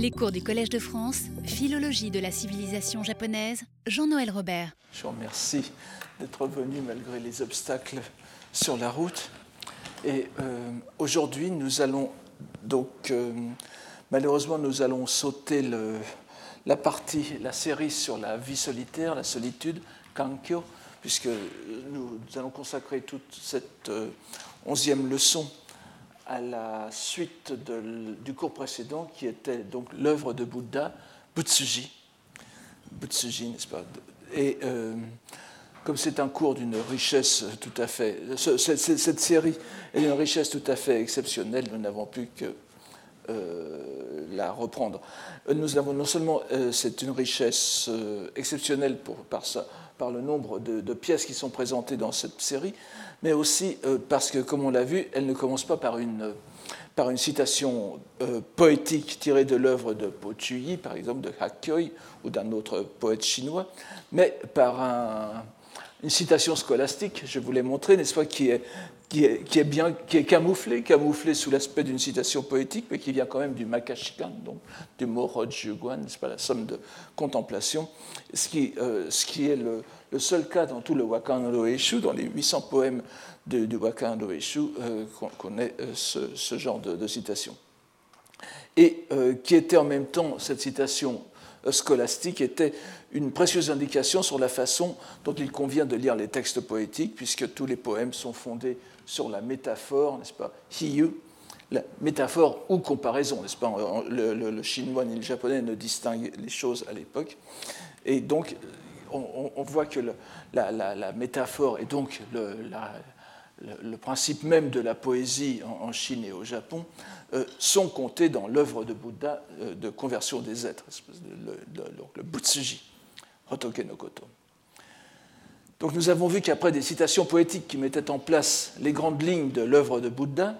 Les cours du Collège de France, Philologie de la civilisation japonaise, Jean-Noël Robert. Je vous remercie d'être venu malgré les obstacles sur la route. Et euh, aujourd'hui, nous allons donc, euh, malheureusement, nous allons sauter la partie, la série sur la vie solitaire, la solitude, Kankyo, puisque nous, allons consacrer toute cette euh, onzième leçon à la suite du cours précédent qui était donc l'œuvre de Bouddha, Butsuji. Butsuji, n'est-ce pas? Et euh, comme c'est un cours d'une richesse tout à fait. Cette, série est d'une richesse tout à fait exceptionnelle, nous n'avons plus que euh, la reprendre. Nous avons non seulement euh, c'est une richesse exceptionnelle pour, par, ça, par le nombre de, pièces qui sont présentées dans cette série, mais aussi euh, parce que, comme on l'a vu, elle ne commence pas par une, par une citation euh, poétique tirée de l'œuvre de Po Chuyi, par exemple de Hakkyoi ou d'un autre poète chinois, mais par un, une citation scolastique, je vous l'ai montré, n'est-ce pas, qui est, qui est, qui est, bien, qui est camouflée, camouflée sous l'aspect d'une citation poétique, mais qui vient quand même du makashikan, donc du mot Rojuguan, n'est-ce pas, la somme de contemplation, ce qui, euh, ce qui est le, le, seul cas dans tout le Wakan no Eshu, dans les 800 poèmes du Wakan no Eshu, euh, qu'on ait euh, ce, genre de, citation. Et euh, qui était en même temps, cette citation scolastique était une précieuse indication sur la façon dont il convient de lire les textes poétiques, puisque tous les poèmes sont fondés sur la métaphore, n'est-ce pas, hiyu, la métaphore ou comparaison, n'est-ce pas le, chinois ni le japonais ne distinguent les choses à l'époque. Et donc, on, voit que la, métaphore est donc le, le, principe même de la poésie en, Chine et au Japon, euh, sont comptés dans l'œuvre de Bouddha euh, de conversion des êtres, le, le Butsuji, Hotoke no Koto. Donc nous avons vu qu'après des citations poétiques qui mettaient en place les grandes lignes de l'œuvre de Bouddha,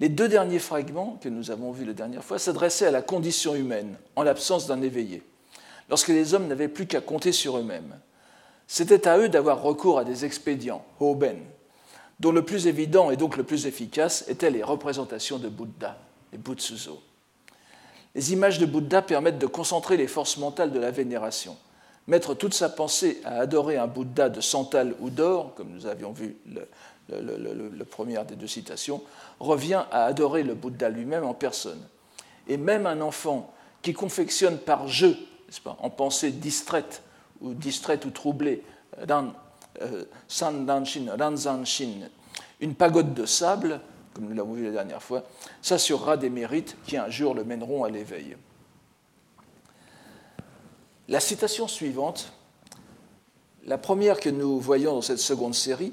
les deux derniers fragments que nous avons vus la dernière fois s'adressaient à la condition humaine en l'absence d'un éveillé, lorsque les hommes n'avaient plus qu'à compter sur eux-mêmes. C'était à eux d'avoir recours à des expédients, hoben, dont le plus évident et donc le plus efficace étaient les représentations de Bouddha, les Butsuzo. Les images de Bouddha permettent de concentrer les forces mentales de la vénération. Mettre toute sa pensée à adorer un Bouddha de santal ou d'or, comme nous avions vu le, le, première des deux citations, revient à adorer le Bouddha lui-même en personne. Et même un enfant qui confectionne par jeu, pas, en pensée distraite ou distraite ou troublée, euh, Sandanshin, Ranzanshin, une pagode de sable, comme nous l'avons vu la dernière fois, s'assurera des mérites qui un jour le mèneront à l'éveil. La citation suivante, la première que nous voyons dans cette seconde série,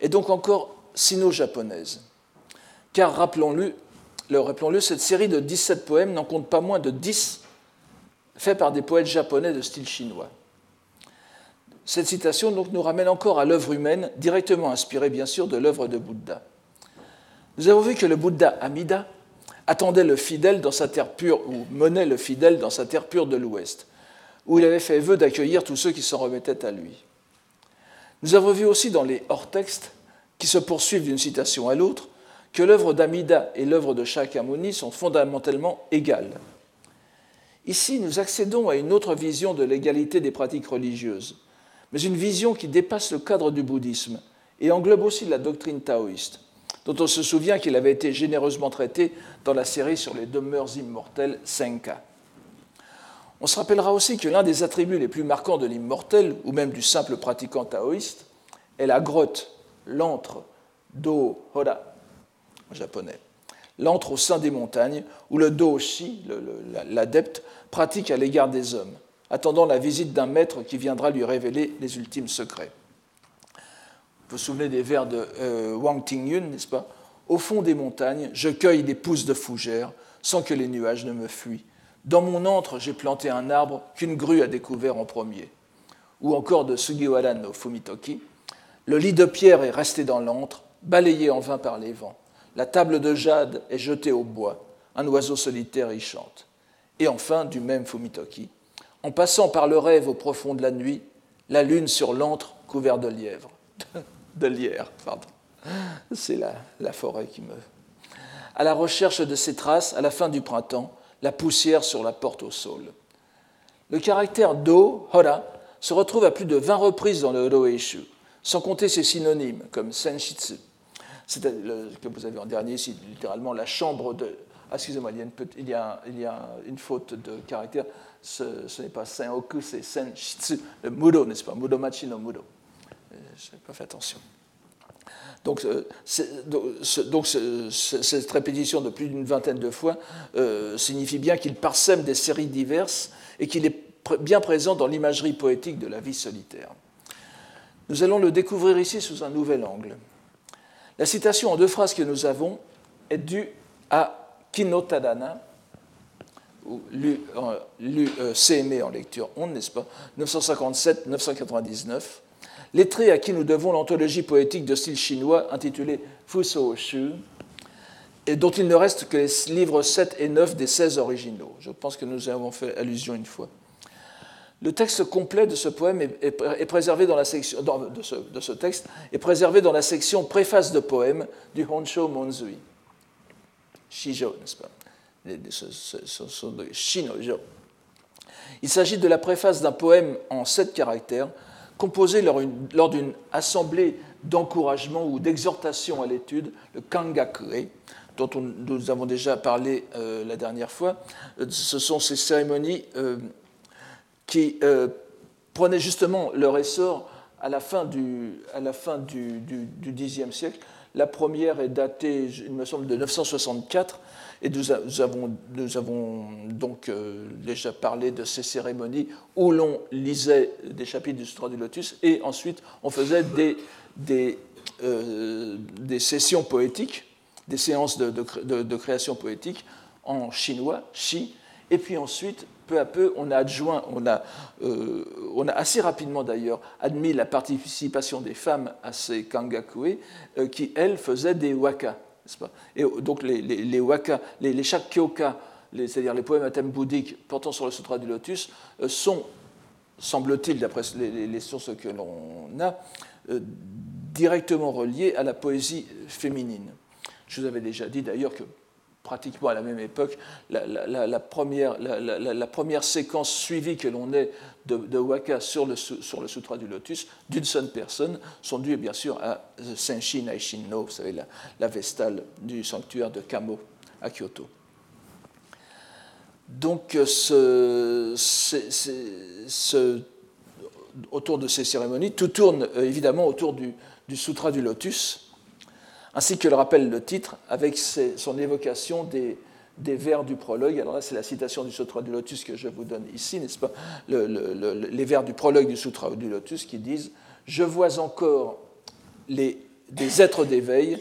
est donc encore sino-japonaise. Car rappelons-le, rappelons-le, cette série de 17 poèmes n'en compte pas moins de 10 faits par des poètes japonais de style chinois. Cette citation donc, nous ramène encore à l'œuvre humaine, directement inspirée bien sûr de l'œuvre de Bouddha. Nous avons vu que le Bouddha Amida attendait le fidèle dans sa terre pure, ou menait le fidèle dans sa terre pure de l'Ouest, où il avait fait vœu d'accueillir tous ceux qui s'en remettaient à lui. Nous avons vu aussi dans les hors-textes, qui se poursuivent d'une citation à l'autre, que l'œuvre d'Amida et l'œuvre de Shakyamuni sont fondamentalement égales. Ici, nous accédons à une autre vision de l'égalité des pratiques religieuses, mais une vision qui dépasse le cadre du bouddhisme et englobe aussi la doctrine taoïste, dont on se souvient qu'il avait été généreusement traité dans la série sur les demeures immortelles Senka. On se rappellera aussi que l'un des attributs les plus marquants de l'immortel, ou même du simple pratiquant taoïste, est la grotte, l'antre, do hora, en japonais. L'antre au sein des montagnes, où le do-shi, l'adepte, pratique à l'égard des hommes attendant la visite d'un maître qui viendra lui révéler les ultimes secrets. Vous vous souvenez des vers de euh, Wang Tingyun, n'est-ce pas? Au fond des montagnes, je cueille des pousses de fougères sans que les nuages ne me fuient. Dans mon antre, j'ai planté un arbre qu'une grue a découvert en premier. Ou encore de Sugiwara no Fumitoki, le lit de pierre est resté dans l'antre, balayé en vain par les vents. La table de jade est jetée au bois. Un oiseau solitaire y chante. Et enfin, du même Fumitoki, en passant par le rêve au profond de la nuit, la lune sur l'antre couvert de lièvres. de lierre, pardon. C'est la, la forêt qui me. À la recherche de ces traces, à la fin du printemps, la poussière sur la porte au sol. Le caractère do, hora, se retrouve à plus de 20 reprises dans le Roeishu, sans compter ses synonymes comme senshitsu. C'est que vous avez en dernier ici, littéralement la chambre de. Ah, excusez-moi, il, y a une faute de caractère. Ce, n'est pas Sen-oku, c'est Sen-shitsu, le mudo, n'est-ce pas? Mudomachi no mudo. Euh, Je n'ai pas fait attention. Donc, euh, cette répétition de plus d'une vingtaine de fois euh, signifie bien qu'il parsème des séries diverses et qu'il est bien présent dans l'imagerie poétique de la vie solitaire. Nous allons le découvrir ici sous un nouvel angle. La citation en deux phrases que nous avons est due à Kinotadana, ou lu, euh, CME en lecture on, n'est-ce pas 957-999 lettré à qui nous devons l'anthologie poétique de style chinois intitulée Fuso Shu, et dont il ne reste que les livres 7 et 9 des 16 originaux. Je pense que nous avons fait allusion une fois. Le texte complet de ce poème est, préservé dans la section de, ce, texte est préservé dans la section préface de poème du Honsho Monzui. Shijo, n'est-ce pas Ce sont des. Il s'agit de la préface d'un poème en sept caractères composé lors d'une assemblée d'encouragement ou d'exhortation à l'étude, le Kangakure, dont nous avons déjà parlé euh, la dernière fois. Ce sont ces cérémonies euh, qui euh, prenaient justement leur essor à la fin du, à du, Xe siècle. La première est datée, il me semble, de 964 et nous, avons, donc euh, déjà parlé de ces cérémonies où l'on lisait des chapitres du Sutra du Lotus et ensuite on faisait des, euh, sessions poétiques, des séances de, création poétique en chinois, shi, et puis ensuite, peu à peu, on a adjoint, on a, euh, on a assez rapidement d'ailleurs admis la participation des femmes à ces kangakue, qui, elles, faisaient des waka. Et donc les, les, les waka, les, les c'est-à-dire les poèmes à thème bouddhique portant sur le Sutra du Lotus, euh, sont, semble-t-il, d'après les, sources que l'on a, euh, directement reliés à la poésie féminine. Je vous avais déjà dit d'ailleurs que pratiquement à la même époque, la, première, séquence suivie que l'on ait de, waka sur le, Sutra du Lotus d'une seule personne sont dues bien sûr à Senshi Naishinno, vous savez, la, vestale du sanctuaire de Kamo à Kyoto. Donc, ce, autour de ces cérémonies, tout tourne euh, évidemment autour du Sutra du Lotus ainsi que le rappelle le titre avec son évocation des, vers du prologue. Alors là, c'est la citation du Sutra du Lotus que je vous donne ici, n'est-ce pas? Les vers du prologue du Sutra du Lotus qui disent Je vois encore les, des êtres d'éveil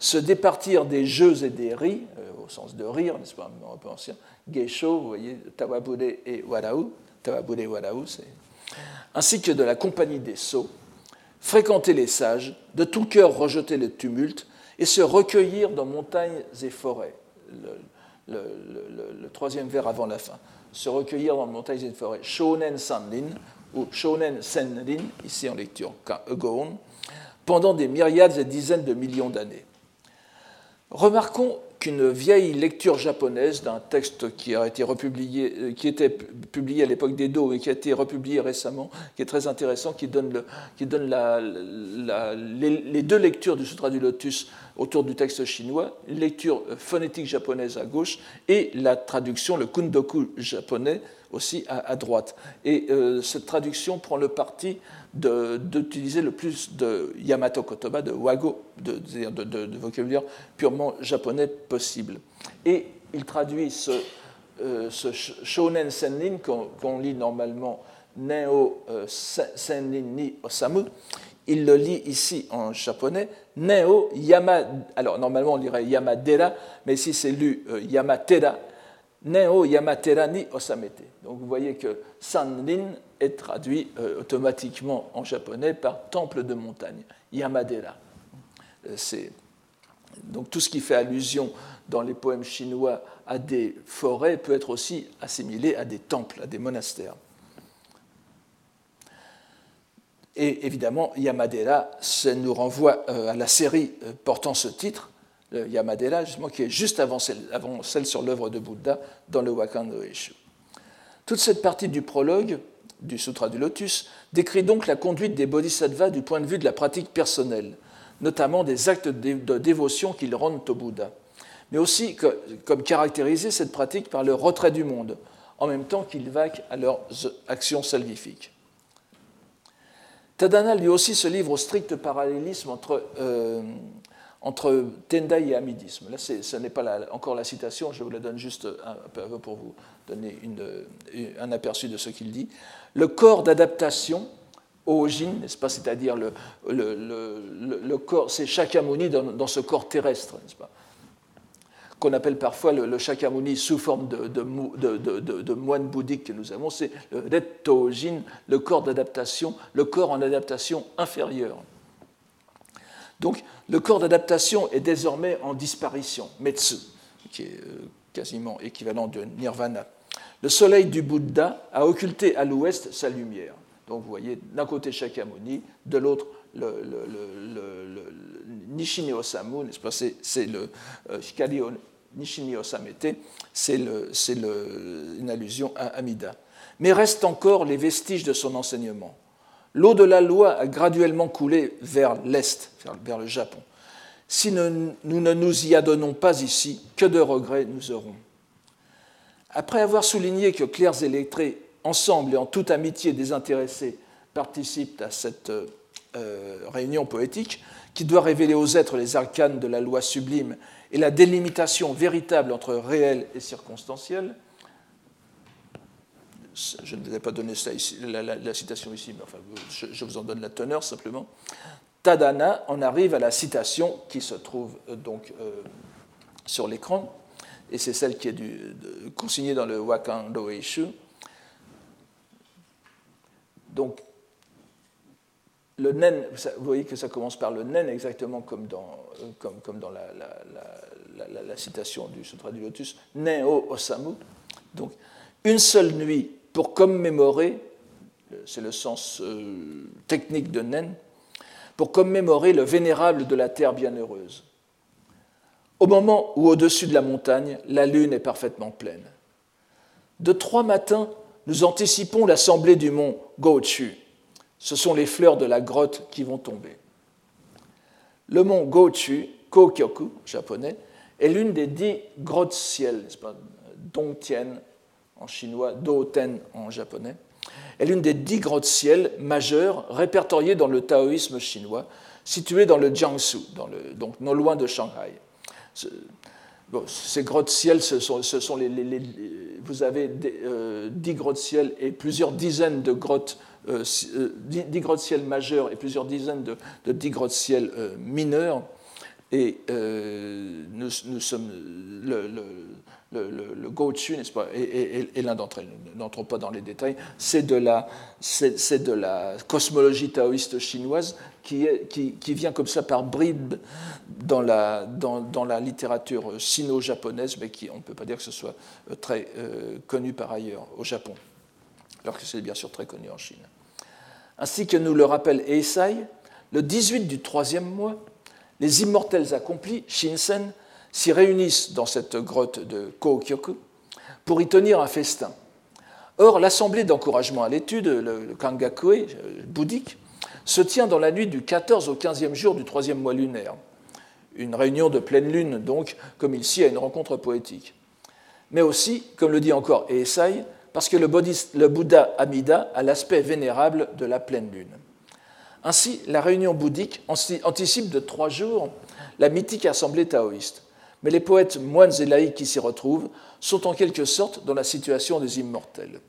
se départir des jeux et des ris, euh, au sens de rire, n'est-ce pas, un peu ancien, Geisho, vous voyez, Tawabude et Warau, Tawabude et Warau, ainsi que de la compagnie des sceaux, fréquenter les sages, de tout cœur rejeter le tumulte et se recueillir dans montagnes et forêts. Le, troisième vers avant la fin. Se recueillir dans montagnes et forêts. Shonen Sanlin, ou Shonen Senrin, ici en lecture pendant des myriades et dizaines de millions d'années. Remarquons qu'une vieille lecture japonaise d'un texte qui a été republié, euh, qui était publié à l'époque d'Edo et qui a été republié récemment, qui est très intéressant, qui donne, le, qui donne la, les, deux lectures du Sutra du Lotus autour du texte chinois, une lecture phonétique japonaise à gauche et la traduction, le kundoku japonais aussi à, droite. Et euh, cette traduction prend le parti d'utiliser le plus de Yamato Kotoba, de Wago, de, de, vocabulaire purement japonais possible. Et il traduit ce, euh, ce Shonen qu'on lit normalement Neo euh, Sennin ni Osamu, il le lit ici en japonais Neo Yama. Alors normalement on dirait Yamadera, mais ici c'est lu euh, Yamatera. Neo Yamatera ni Osamete. Donc vous voyez que Sanrin est traduit euh, automatiquement en japonais par temple de montagne, Yamadera. Euh, donc tout ce qui fait allusion dans les poèmes chinois à des forêts peut être aussi assimilé à des temples, à des monastères. Et évidemment, Yamadera, ça nous renvoie euh, à la série portant ce titre, le Yamadera, justement, qui est juste avant celle, sur l'œuvre de Bouddha dans le Wakando Eshu. Toute cette partie du prologue du Sutra du Lotus décrit donc la conduite des bodhisattvas du point de vue de la pratique personnelle, notamment des actes de dévotion qu'ils rendent au Bouddha, mais aussi comme caractériser cette pratique par le retrait du monde, en même temps qu'ils vaquent à leurs actions salvifiques. Tadana lui aussi se livre au strict parallélisme entre, euh, entre Tendai et Amidisme. Là, ce n'est pas encore la citation, je vous la donne juste un, peu pour vous donner un aperçu de ce qu'il dit. Le corps d'adaptation au Jin, n'est-ce pas, c'est-à-dire le, le, corps, c'est Shakyamuni dans, ce corps terrestre, n'est-ce pas qu'on appelle parfois le, Shakyamuni sous forme de, moine bouddhique que nous avons, c'est le Rettojin, le corps d'adaptation, le corps en adaptation inférieure. Donc le corps d'adaptation est désormais en disparition, Metsu, qui est euh, quasiment équivalent de Nirvana. Le soleil du Bouddha a occulté à l'ouest sa lumière. Donc vous voyez, d'un côté Shakyamuni, de l'autre le, Nishini Osamu, n'est-ce pas? C'est le euh, Hikari Osamete, c'est une allusion à Amida. Mais restent encore les vestiges de son enseignement. L'eau de la loi a graduellement coulé vers l'Est, vers le Japon. Si nous, ne nous y adonnons pas ici, que de regrets nous aurons. Après avoir souligné que clercs et lettrés, ensemble et en toute amitié désintéressée, participent à cette euh, réunion poétique, qui doit révéler aux êtres les arcanes de la loi sublime et la délimitation véritable entre réel et circonstanciel. Je ne vous ai pas donné la, citation ici, mais enfin, je, vous en donne la teneur simplement. Tadana en arrive à la citation qui se trouve euh, donc euh, sur l'écran, et c'est celle qui est consignée dans le Wakan Doeishu. Donc, le nen, vous voyez que ça commence par le nen exactement comme dans, euh, la, la, citation du Sutra du Lotus, nen o osamu. Donc, une seule nuit pour commémorer, c'est le sens euh, technique de nen, pour commémorer le vénérable de la terre bienheureuse. Au moment où au-dessus de la montagne, la lune est parfaitement pleine. De trois matins, nous anticipons l'assemblée du mont Gochu, ce sont les fleurs de la grotte qui vont tomber. Le mont Gochu, Kokyoku, japonais, est l'une des dix grottes ciel, Dongtian en chinois, Doten en japonais, est l'une des dix grottes ciel majeures répertoriées dans le taoïsme chinois, située dans le Jiangsu, donc non loin de Shanghai. ces grottes ciel, ce sont, vous avez euh, dix grottes ciel et plusieurs dizaines de grottes euh, euh, dix grottes ciel majeures et plusieurs dizaines de, dix grottes ciel euh, mineurs. Et nous, sommes le, le, le, le Gochu, n'est-ce pas, et, l'un d'entre elles, n'entrons pas dans les détails, c'est de, la, cosmologie taoïste chinoise qui, vient comme ça par bribes dans la, littérature sino-japonaise, mais qui, on ne peut pas dire que ce soit très connu par ailleurs au Japon, alors que c'est bien sûr très connu en Chine. Ainsi que nous le rappelle Eisai, le 18 du troisième mois, les immortels accomplis, Shinsen, s'y réunissent dans cette grotte de Kokyoku pour y tenir un festin. Or, l'assemblée d'encouragement à l'étude, le Kangakue euh, bouddhique, se tient dans la nuit du 14 au 15e jour du troisième mois lunaire. Une réunion de pleine lune, donc, comme ici à une rencontre poétique. Mais aussi, comme le dit encore Eisai, parce que le, Bouddha Amida a l'aspect vénérable de la pleine lune. Ainsi, la réunion bouddhique anticipe de trois jours la mythique assemblée taoïste. Mais les poètes moines et laïcs qui s'y retrouvent sont en quelque sorte dans la situation des immortels.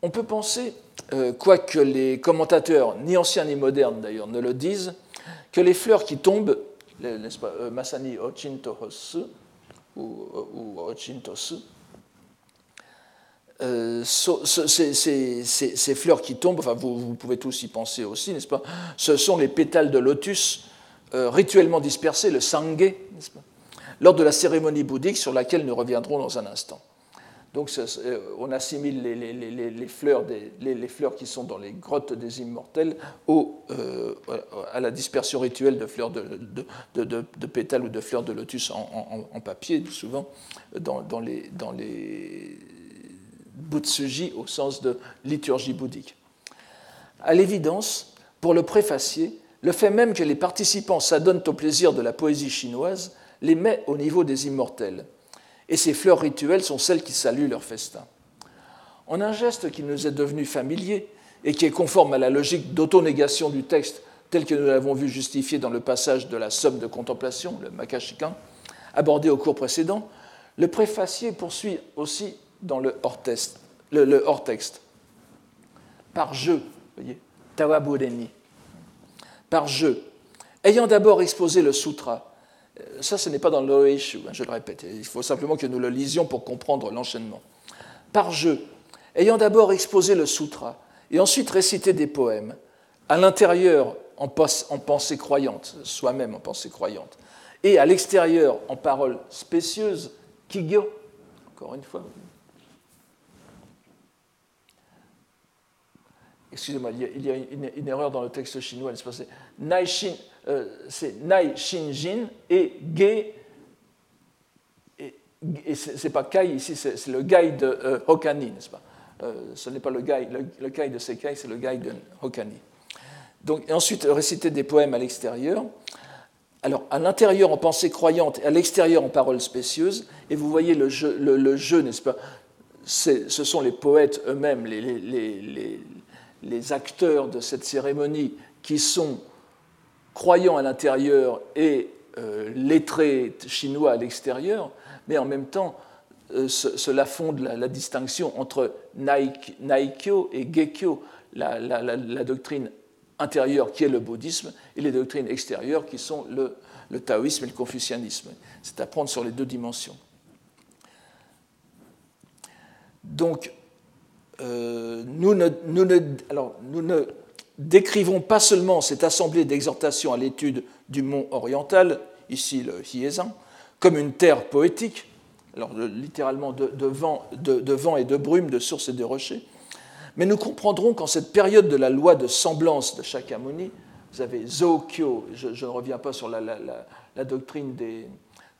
On peut penser, euh, quoique les commentateurs, ni anciens ni modernes d'ailleurs, ne le disent, que les fleurs qui tombent, n'est-ce pas, euh, Masani Ochintohosu ou, ou Ochintosu, euh, ces, fleurs qui tombent, enfin vous, pouvez tous y penser aussi, n'est-ce pas? Ce sont les pétales de lotus euh, rituellement dispersés, le sangé, lors de la cérémonie bouddhique sur laquelle nous reviendrons dans un instant. Donc on assimile les, fleurs les, fleurs qui sont dans les grottes des immortels à la dispersion rituelle de fleurs de, pétales ou de fleurs de lotus en, papier, souvent dans, dans les, dans les butsuji au sens de liturgie bouddhique. À l'évidence, pour le préfacier, le fait même que les participants s'adonnent au plaisir de la poésie chinoise les met au niveau des immortels, et ces fleurs rituelles sont celles qui saluent leur festin. En un geste qui nous est devenu familier et qui est conforme à la logique d'autonégation du texte tel que nous l'avons vu justifié dans le passage de la somme de contemplation, le makashikan, abordé au cours précédent, le préfacier poursuit aussi dans le hors-texte. Le, hors -texte. Par jeu, voyez, Tawabureni. Par jeu, ayant d'abord exposé le sutra, euh, ça ce n'est pas dans l'Oeishu, hein, je le répète, il faut simplement que nous le lisions pour comprendre l'enchaînement. Par jeu, ayant d'abord exposé le sutra et ensuite récité des poèmes, à l'intérieur en, pensée croyante, soi-même en pensée croyante, et à l'extérieur en paroles spécieuses, kigyo, encore une fois, excusez-moi, il y a une, erreur dans le texte chinois, c'est Nai, Shin, euh, et Ge, et, c'est pas Kai ici, c'est le Gai de euh, Hokani, n'est-ce pas? Euh, Ce n'est pas le Gai, le, Gai de Sekai, c'est le Gai de Hokani. Donc, et ensuite, réciter des poèmes à l'extérieur. Alors, à l'intérieur en pensée croyante et à l'extérieur en paroles spécieuses, et vous voyez le jeu, n'est-ce pas? Ce sont les poètes eux-mêmes, les acteurs de cette cérémonie qui sont croyants à l'intérieur et euh, lettrés chinois à l'extérieur, mais en même temps, euh, cela fonde la, distinction entre Naikyo et Gekyo, la, doctrine intérieure qui est le bouddhisme, et les doctrines extérieures qui sont le, le taoïsme et le confucianisme. C'est à prendre sur les deux dimensions. Donc, euh, nous, ne, décrivons pas seulement cette assemblée d'exhortation à l'étude du mont oriental, ici le Hiezan, comme une terre poétique, littéralement de, vent, et de brume, de sources et de rochers, mais nous comprendrons qu'en cette période de la loi de semblance de Shakyamuni, vous avez Zokyo, je, ne reviens pas sur la doctrine des,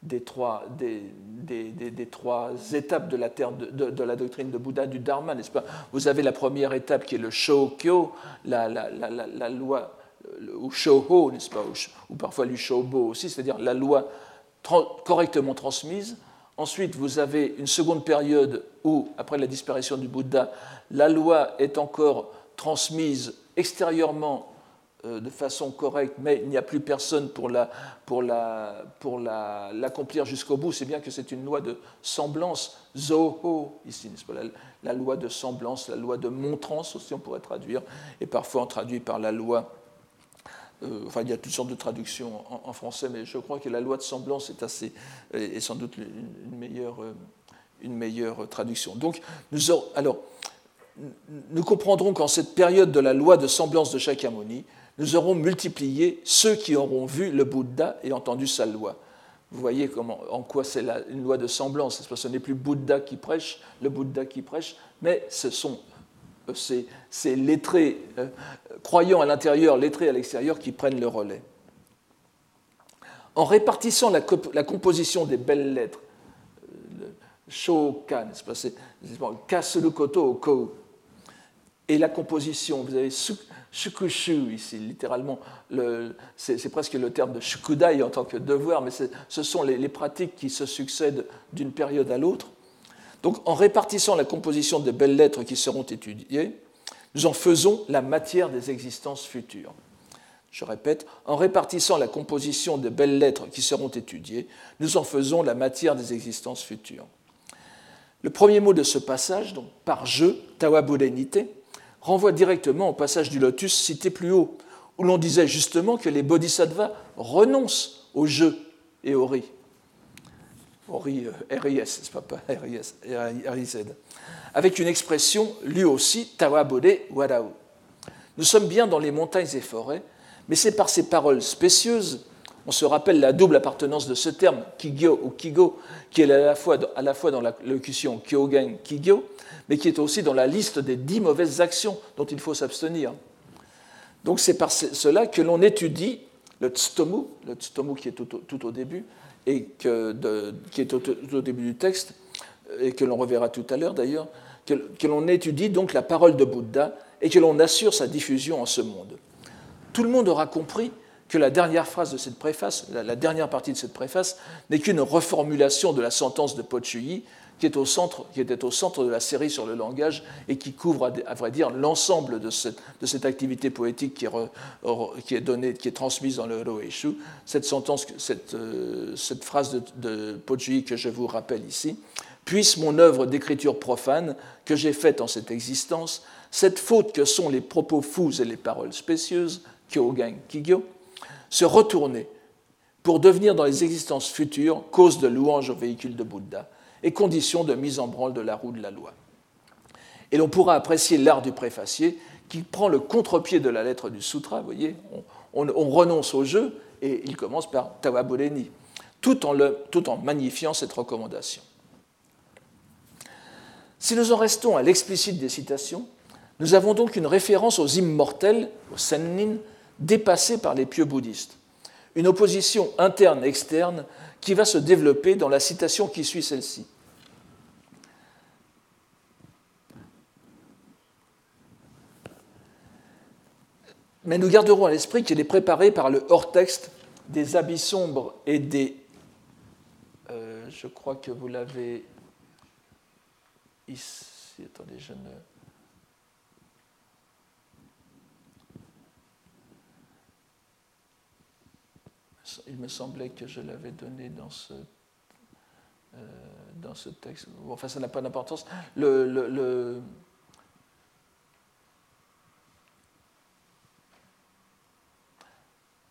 des trois, des, des, trois étapes de la, terre, de, la, doctrine de Bouddha, du Dharma, n'est-ce pas? Vous avez la première étape qui est le Shokyo, la, la, la loi, ou Shoho, n'est-ce pas? Ou, parfois le Shobo aussi, c'est-à-dire la loi correctement transmise. Ensuite, vous avez une seconde période où, après la disparition du Bouddha, la loi est encore transmise extérieurement de façon correcte, mais il n'y a plus personne pour l'accomplir pour la, pour la, jusqu'au bout, c'est bien que c'est une loi de semblance, zoho, ici, pas, la, loi de semblance, la loi de montrance aussi, on pourrait traduire, et parfois on traduit par la loi. Euh, enfin, il y a toutes sortes de traductions en, français, mais je crois que la loi de semblance est, assez, est sans doute une meilleure, euh, une meilleure traduction. Donc, nous alors, nous comprendrons qu'en cette période de la loi de semblance de Shakyamuni, nous aurons multiplié ceux qui auront vu le Bouddha et entendu sa loi. Vous voyez en quoi c'est une loi de semblance. Ce n'est plus Bouddha qui prêche, le Bouddha qui prêche, mais ce sont euh, ces, lettrés, euh, croyants à l'intérieur, lettrés à l'extérieur, qui prennent le relais. En répartissant la, composition des belles lettres, euh, shokan, c'est Kasulukoto au ko, et la composition, vous avez shukushu ici, littéralement, c'est presque le terme de shukudai en tant que devoir, mais ce sont les, pratiques qui se succèdent d'une période à l'autre. Donc en répartissant la composition des belles lettres qui seront étudiées, nous en faisons la matière des existences futures. Je répète, en répartissant la composition des belles lettres qui seront étudiées, nous en faisons la matière des existences futures. Le premier mot de ce passage, donc par jeu, tawabudenite, renvoie directement au passage du lotus cité plus haut, où l'on disait justement que les bodhisattvas renoncent au jeu et au riz. Euh, RIS, c'est pas. Avec une expression, lui aussi, Tawabode Nous sommes bien dans les montagnes et forêts, mais c'est par ces paroles spécieuses, On se rappelle la double appartenance de ce terme, kigyo ou kigo, qui est à la fois, dans la locution kyogen, kigyo, mais qui est aussi dans la liste des dix mauvaises actions dont il faut s'abstenir. Donc c'est par cela que l'on étudie le tsutomu, le tsutomu qui est tout au, début, et qui est tout au début du texte, et que l'on reverra tout à l'heure d'ailleurs, que, que l'on étudie donc la parole de Bouddha et que l'on assure sa diffusion en ce monde. Tout le monde aura compris que la dernière phrase de cette préface, la, dernière partie de cette préface, n'est qu'une reformulation de la sentence de Pochuyi, qui, qui était au centre de la série sur le langage et qui couvre, à, vrai dire, l'ensemble de cette, activité poétique qui est, donnée, qui est transmise dans le sentence, cette, euh, cette phrase de, de Pochuyi que je vous rappelle ici, puisse mon œuvre d'écriture profane que j'ai faite en cette existence, cette faute que sont les propos fous et les paroles spécieuses, Kyogen Kigyo, se retourner pour devenir dans les existences futures cause de louange au véhicule de Bouddha et condition de mise en branle de la roue de la loi. Et l'on pourra apprécier l'art du préfacier qui prend le contre-pied de la lettre du sutra, vous voyez, on, renonce au jeu et il commence par Tawaboleni, tout en, tout en magnifiant cette recommandation. Si nous en restons à l'explicite des citations, nous avons donc une référence aux immortels, aux sennin, dépassée par les pieux bouddhistes. Une opposition interne-externe qui va se développer dans la citation qui suit celle-ci. Mais nous garderons à l'esprit qu'il est préparé par le hors-texte des habits sombres et des... Euh, je crois que vous l'avez ici. Attendez, je ne... il me semblait que je l'avais donné dans ce, euh, dans ce texte. enfin, ça n'a pas d'importance. Le, le,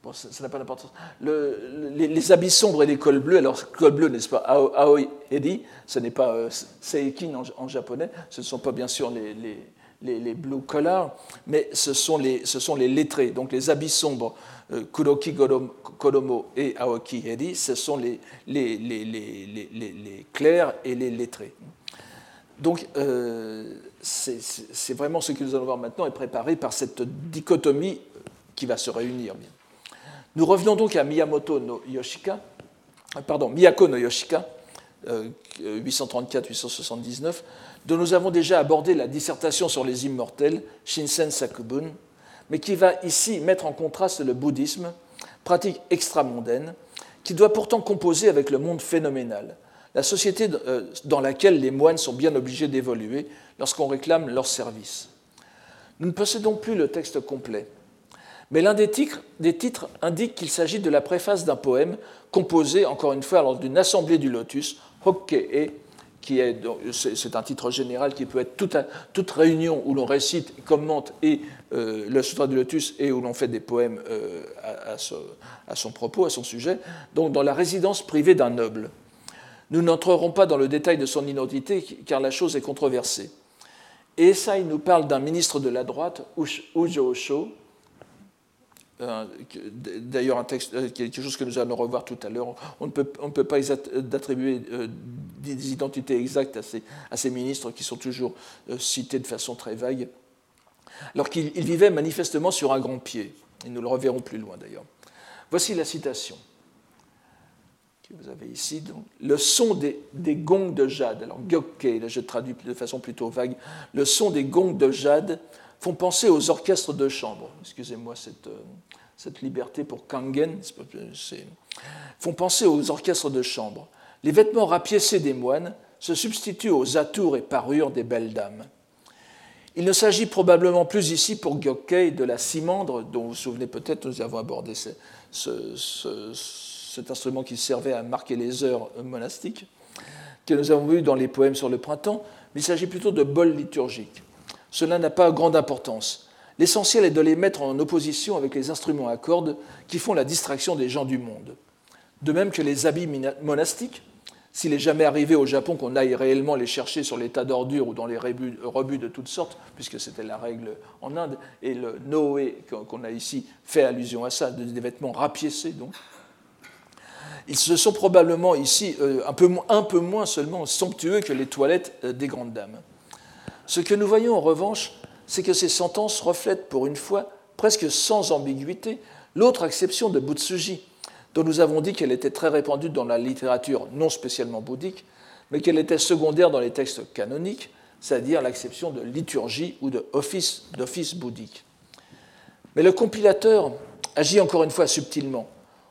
Bon, ça n'a pas d'importance. Les, les, habits sombres et les cols bleus, alors col bleu, n'est-ce pas? Aoi Edi, ce n'est pas euh, Seikin en, japonais, ce ne sont pas bien sûr les, blue collars, mais ce sont les, ce sont les lettrés, donc les habits sombres, euh, Kuroki Kodomo et Aoki Hedi, ce sont les, les, les, clairs et les lettrés. Donc, euh, c'est vraiment ce que nous allons voir maintenant est préparé par cette dichotomie qui va se réunir. Nous revenons donc à Miyamoto no Yoshika, euh, pardon, Miyako no Yoshika, 834-879, dont nous avons déjà abordé la dissertation sur les immortels, Shinsen Sakubun, mais qui va ici mettre en contraste le bouddhisme, pratique extramondaine, qui doit pourtant composer avec le monde phénoménal, la société euh, dans laquelle les moines sont bien obligés d'évoluer lorsqu'on réclame leur service. Nous ne possédons plus le texte complet, mais l'un des titres indique qu'il s'agit de la préface d'un poème composé, encore une fois, lors d'une assemblée du lotus, Hokkei, qui est, c'est un titre général qui peut être toute, toute réunion où l'on récite, commente et euh, le Sutra du Lotus et où l'on fait des poèmes euh, à, à, son propos, à son sujet, donc dans la résidence privée d'un noble. Nous n'entrerons pas dans le détail de son identité car la chose est controversée. Et ça, il nous parle d'un ministre de la droite, Ujo Osho, d'ailleurs un texte, euh, quelque chose que nous allons revoir tout à l'heure. On ne peut, pas attribuer euh, des identités exactes à ces, ministres qui sont toujours cités de façon très vague, alors qu'il vivait manifestement sur un grand pied. Et nous le reverrons plus loin d'ailleurs. Voici la citation que vous avez ici. Donc, le son des, des gongs de jade, alors Gyokkei, là je traduis de façon plutôt vague, le son des gongs de jade font penser aux orchestres de chambre. Excusez-moi cette, euh, liberté pour Kangen. font penser aux orchestres de chambre. Les vêtements rapiécés des moines se substituent aux atours et parures des belles dames. Il ne s'agit probablement plus ici pour Gyokkei de la cimandre, dont vous vous souvenez peut-être, nous avons abordé cet instrument qui servait à marquer les heures monastiques, que nous avons vu dans les poèmes sur le printemps, mais il s'agit plutôt de bols liturgiques cela n'a pas grande importance. L'essentiel est de les mettre en opposition avec les instruments à cordes qui font la distraction des gens du monde. De même que les habits monastiques, s'il est jamais arrivé au Japon qu'on aille réellement les chercher sur les tas d'ordures ou dans les rebuts de toutes sortes, puisque c'était la règle en Inde, et le Noé qu'on a ici fait allusion à ça, des vêtements rapiécés donc, Ils se sont probablement ici euh, un, peu, un, peu, moins seulement somptueux que les toilettes euh, des grandes dames. Ce que nous voyons en revanche, c'est que ces sentences reflètent pour une fois, presque sans ambiguïté, l'autre acception de Butsuji, dont nous avons dit qu'elle était très répandue dans la littérature non spécialement bouddhique, mais qu'elle était secondaire dans les textes canoniques, c'est-à-dire l'acception de liturgie ou d'office bouddhique. Mais le compilateur agit encore une fois subtilement,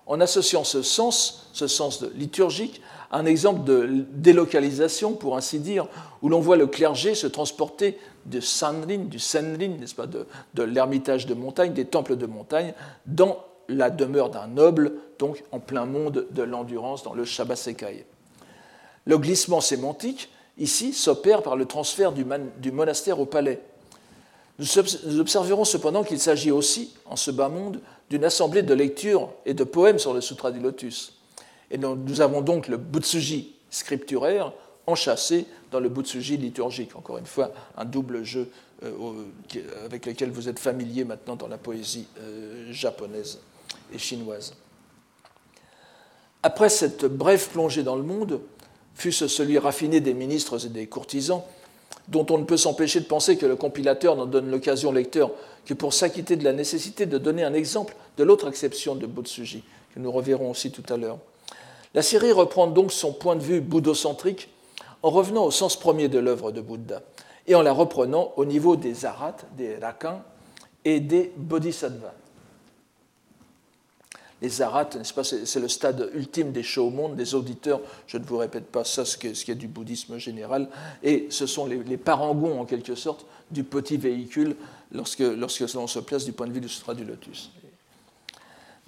en associant ce sens, ce sens liturgique, à un exemple de délocalisation, pour ainsi dire, où l'on voit le clergé se transporter de Sanrin, du Senrin, n'est-ce pas, de, l'ermitage de montagne, des temples de montagne, dans la demeure d'un noble, donc en plein monde de l'endurance, dans le Shabbasekai. Le glissement sémantique, ici, s'opère par le transfert du, du, monastère au palais. Nous observerons cependant qu'il s'agit aussi, en ce bas monde, d'une assemblée de lectures et de poèmes sur le Sutra du Lotus. Et nous avons donc le Butsuji scripturaire enchâssé dans le Butsuji liturgique. Encore une fois, un double jeu euh, avec lequel vous êtes familier maintenant dans la poésie euh, japonaise et chinoise. Après cette brève plongée dans le monde, fût-ce celui raffiné des ministres et des courtisans, dont on ne peut s'empêcher de penser que le compilateur n'en donne l'occasion au lecteur que pour s'acquitter de la nécessité de donner un exemple de l'autre acception de Butsuji, que nous reverrons aussi tout à l'heure. La série reprend donc son point de vue bouddhocentrique en revenant au sens premier de l'œuvre de Bouddha et en la reprenant au niveau des arhats, des rakans et des bodhisattvas. Les arhats, n'est-ce pas, c'est le stade ultime des shows au monde, des auditeurs, je ne vous répète pas ça, ce qui est, du bouddhisme général, et ce sont les, parangons, en quelque sorte, du petit véhicule lorsque, lorsque l'on se place du point de vue du Sutra du Lotus.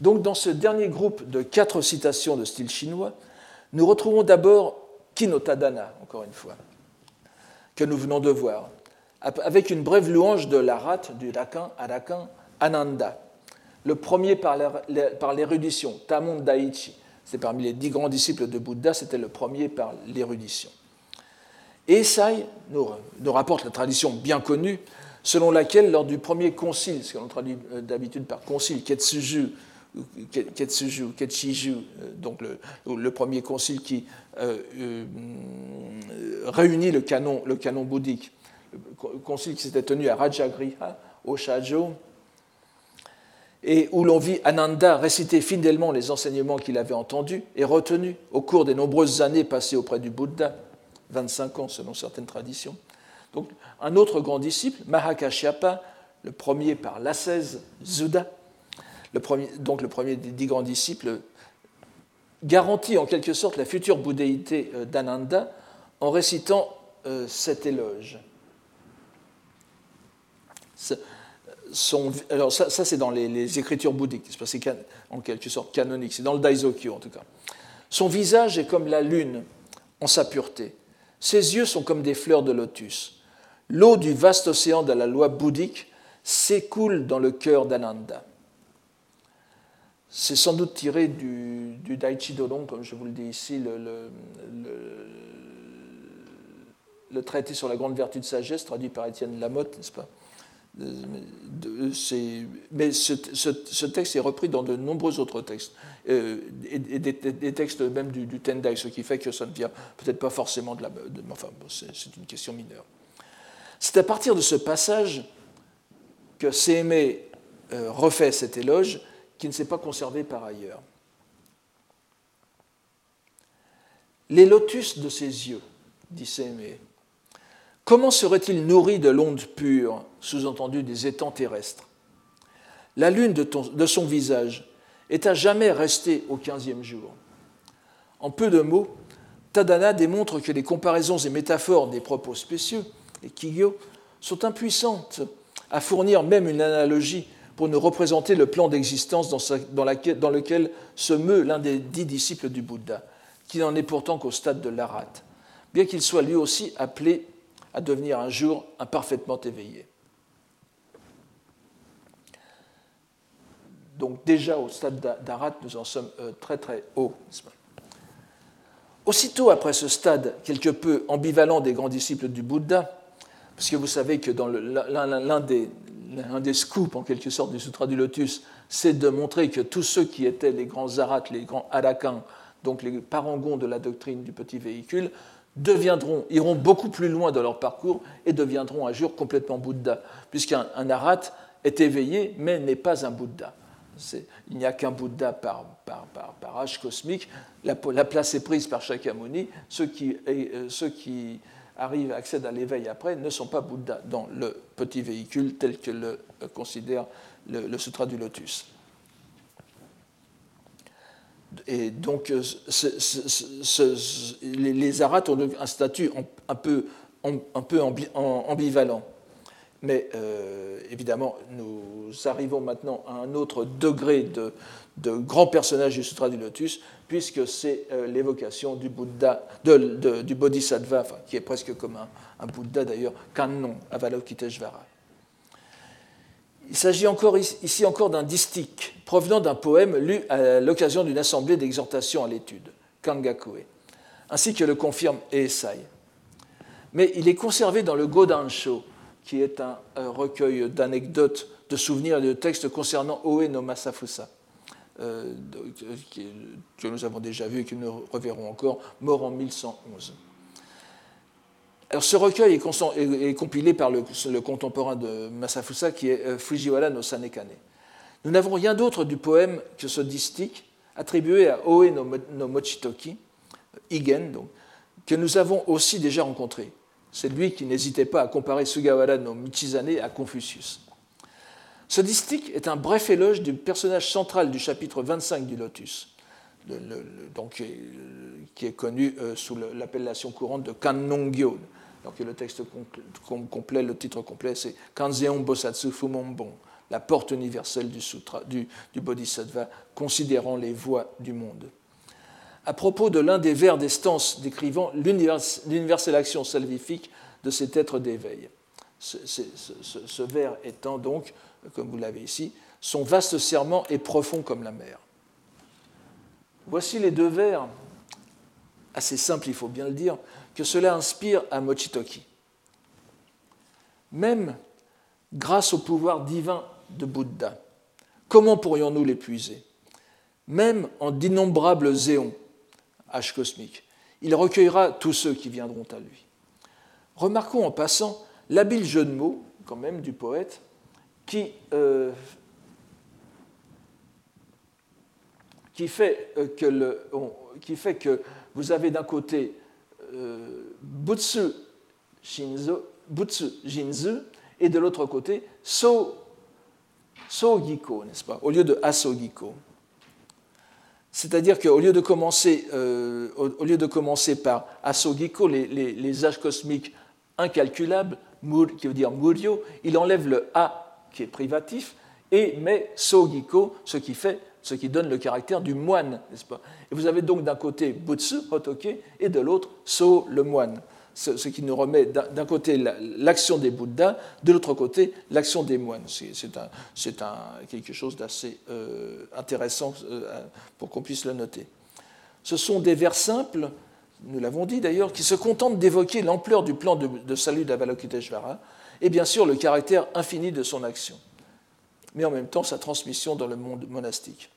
Donc, dans ce dernier groupe de quatre citations de style chinois, nous retrouvons d'abord Kinotadana, encore une fois, que nous venons de voir, avec une brève louange de l'arat, du Rakan, Arakan, Ananda le premier par l'érudition, Tamon Daichi, c'est parmi les dix grands disciples de Bouddha, c'était le premier par l'érudition. Et Sai nous, rapporte la tradition bien connue, selon laquelle, lors du premier concile, ce qu'on traduit euh, d'habitude par concile, Ketsuju, Ketsuju, Ketshiju, euh, donc le, premier concile qui euh, réunit le canon, bouddhique, le concile qui s'était tenu à Rajagriha, au Shajo, et où l'on vit Ananda réciter fidèlement les enseignements qu'il avait entendus et retenus au cours des nombreuses années passées auprès du Bouddha, 25 ans selon certaines traditions. Donc, un autre grand disciple, Mahakashyapa, le premier par l'ascèse Zuda, donc le premier des dix grands disciples, garantit en quelque sorte la future bouddhéité euh, d'Ananda en récitant euh, cet éloge alors ça, c'est dans les, écritures bouddhiques, c'est en quelque sorte canonique, c'est dans le Daisokyo en tout cas. Son visage est comme la lune en sa pureté. Ses yeux sont comme des fleurs de lotus. L'eau du vaste océan de la loi bouddhique s'écoule dans le cœur d'Ananda. C'est sans doute tiré du, Daichi Dodon, comme je vous le dis ici, le, traité sur la grande vertu de sagesse, traduit par Étienne Lamotte, n'est-ce pas? Mais ce, texte est repris dans de nombreux autres textes, euh, et, des, textes même du, Tendai, ce qui fait que ça ne vient peut-être pas forcément de la. enfin, c'est une question mineure. C'est à partir de ce passage que Sémé euh, refait cet éloge qui ne s'est pas conservé par ailleurs. Les lotus de ses yeux, dit Sémé, Comment serait-il nourri de l'onde pure, sous-entendu des étangs terrestres? La lune de, son visage est à jamais restée au quinzième jour. En peu de mots, Tadana démontre que les comparaisons et métaphores des propos spécieux, les kigyo, sont impuissantes à fournir même une analogie pour nous représenter le plan d'existence dans, lequel se meut l'un des dix disciples du Bouddha, qui n'en est pourtant qu'au stade de l'arat, bien qu'il soit lui aussi appelé à devenir un jour imparfaitement éveillé. Donc déjà au stade d'Arat, nous en sommes euh, très très haut. Aussitôt après ce stade quelque peu ambivalent des grands disciples du Bouddha, parce que vous savez que dans l'un des, des, scoops en quelque sorte du Sutra du Lotus, c'est de montrer que tous ceux qui étaient les grands arats, les grands arakans, donc les parangons de la doctrine du petit véhicule, deviendront, iront beaucoup plus loin dans leur parcours et deviendront un jour complètement Bouddha, puisqu'un arat est éveillé mais n'est pas un Bouddha. Il n'y a qu'un Bouddha par, par, par, âge cosmique. La, place est prise par Shakyamuni. Ceux qui, euh, ceux qui arrivent, accèdent à l'éveil après, ne sont pas Bouddha dans le petit véhicule tel que le euh, considère le, Sutra du Lotus. Et donc, euh, les, les ont un statut un peu ambivalent. Mais euh, évidemment, nous arrivons maintenant à un autre degré de, grand personnage du Sutra du Lotus, puisque c'est euh, l'évocation du Bouddha, du Bodhisattva, qui est presque comme un, Bouddha d'ailleurs, Kannon, Avalokiteshvara. Il s'agit encore, ici encore d'un distique provenant d'un poème lu à l'occasion d'une assemblée d'exhortation à l'étude, Kangakue, ainsi que le confirme Eisai. Mais il est conservé dans le Godansho, qui est un, recueil d'anecdotes, de souvenirs et de textes concernant Oe no Masafusa, euh, que nous avons déjà vu et que nous reverrons encore, mort en 1111. Alors, ce recueil est, compilé par le, contemporain de Masafusa, qui est euh, Fujiwara no Sanekane. Nous n'avons rien d'autre du poème que ce distique attribué à Oe no, no Mochitoki, Igen, que nous avons aussi déjà rencontré. C'est lui qui n'hésitait pas à comparer Sugawara no Michizane à Confucius. Ce distique est un bref éloge du personnage central du chapitre 25 du Lotus, donc, qui est connu euh, sous l'appellation courante de Kannongyo. Donc le texte complet, le titre complet, c'est Kanzeon Bosatsu Fumonbon, la porte universelle du, sutra, du, du Bodhisattva, considérant les voies du monde à propos de l'un des vers des stances décrivant l'universelle action salvifique de cet être d'éveil. Ce, vers étant donc, comme vous l'avez ici, son vaste serment est profond comme la mer. Voici les deux vers, assez simples, il faut bien le dire, que cela inspire à Mochitoki. Même grâce au pouvoir divin de Bouddha, comment pourrions-nous l'épuiser? Même en d'innombrables éons, H cosmique. Il recueillera tous ceux qui viendront à lui. Remarquons en passant l'habile jeu de mots, quand même, du poète, qui, euh, euh, fait que vous avez d'un côté euh, Butsu Jinzu et de l'autre côté So, so Giko, n'est-ce pas, au lieu de Asogiko. C'est-à-dire qu'au lieu, de commencer, euh, au, lieu de commencer par Asogiko, les, les, âges cosmiques incalculables, qui veut dire Muryo, il enlève le A qui est privatif et met Sogiko, ce qui, fait, ce qui donne le caractère du moine, n'est-ce pas? Et vous avez donc d'un côté Butsu, Hotoke, et de l'autre So, le moine ce qui nous remet d'un côté l'action des Bouddhas, de l'autre côté l'action des moines. C'est quelque chose d'assez euh, intéressant euh, pour qu'on puisse le noter. Ce sont des vers simples, nous l'avons dit d'ailleurs, qui se contentent d'évoquer l'ampleur du plan de, salut d'Avalokiteshvara et bien sûr le caractère infini de son action, mais en même temps sa transmission dans le monde monastique.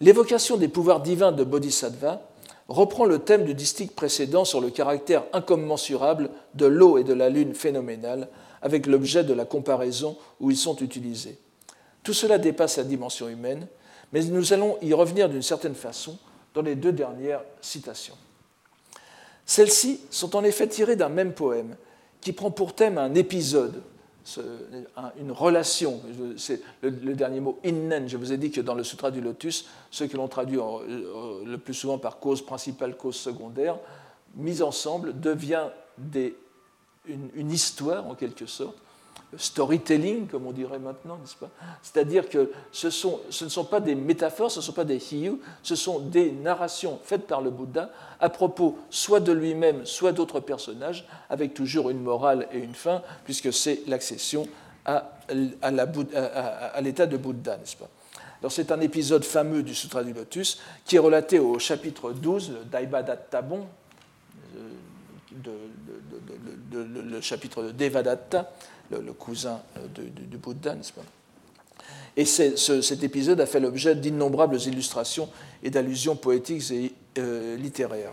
L'évocation des pouvoirs divins de Bodhisattva reprend le thème du distique précédent sur le caractère incommensurable de l'eau et de la lune phénoménale avec l'objet de la comparaison où ils sont utilisés. Tout cela dépasse la dimension humaine, mais nous allons y revenir d'une certaine façon dans les deux dernières citations. Celles-ci sont en effet tirées d'un même poème qui prend pour thème un épisode une relation. C'est le, dernier mot, innen. Je vous ai dit que dans le Sutra du Lotus, ceux que l'on traduit euh, le plus souvent par cause principale, cause secondaire, mis ensemble, devient une, histoire en quelque sorte, storytelling, comme on dirait maintenant, n'est-ce pas? C'est-à-dire que ce, ne sont pas des métaphores, ce ne sont pas des hiyu, ce sont des narrations faites par le Bouddha à propos soit de lui-même, soit d'autres personnages, avec toujours une morale et une fin, puisque c'est l'accession à, l'état de Bouddha, n'est-ce pas? Alors c'est un épisode fameux du Sutra du Lotus qui est relaté au chapitre 12, le Daibadatta-bon, le chapitre de Devadatta, le, cousin euh, du, Bouddha, n'est-ce pas Et cet épisode a fait l'objet d'innombrables illustrations et d'allusions poétiques et euh, littéraires.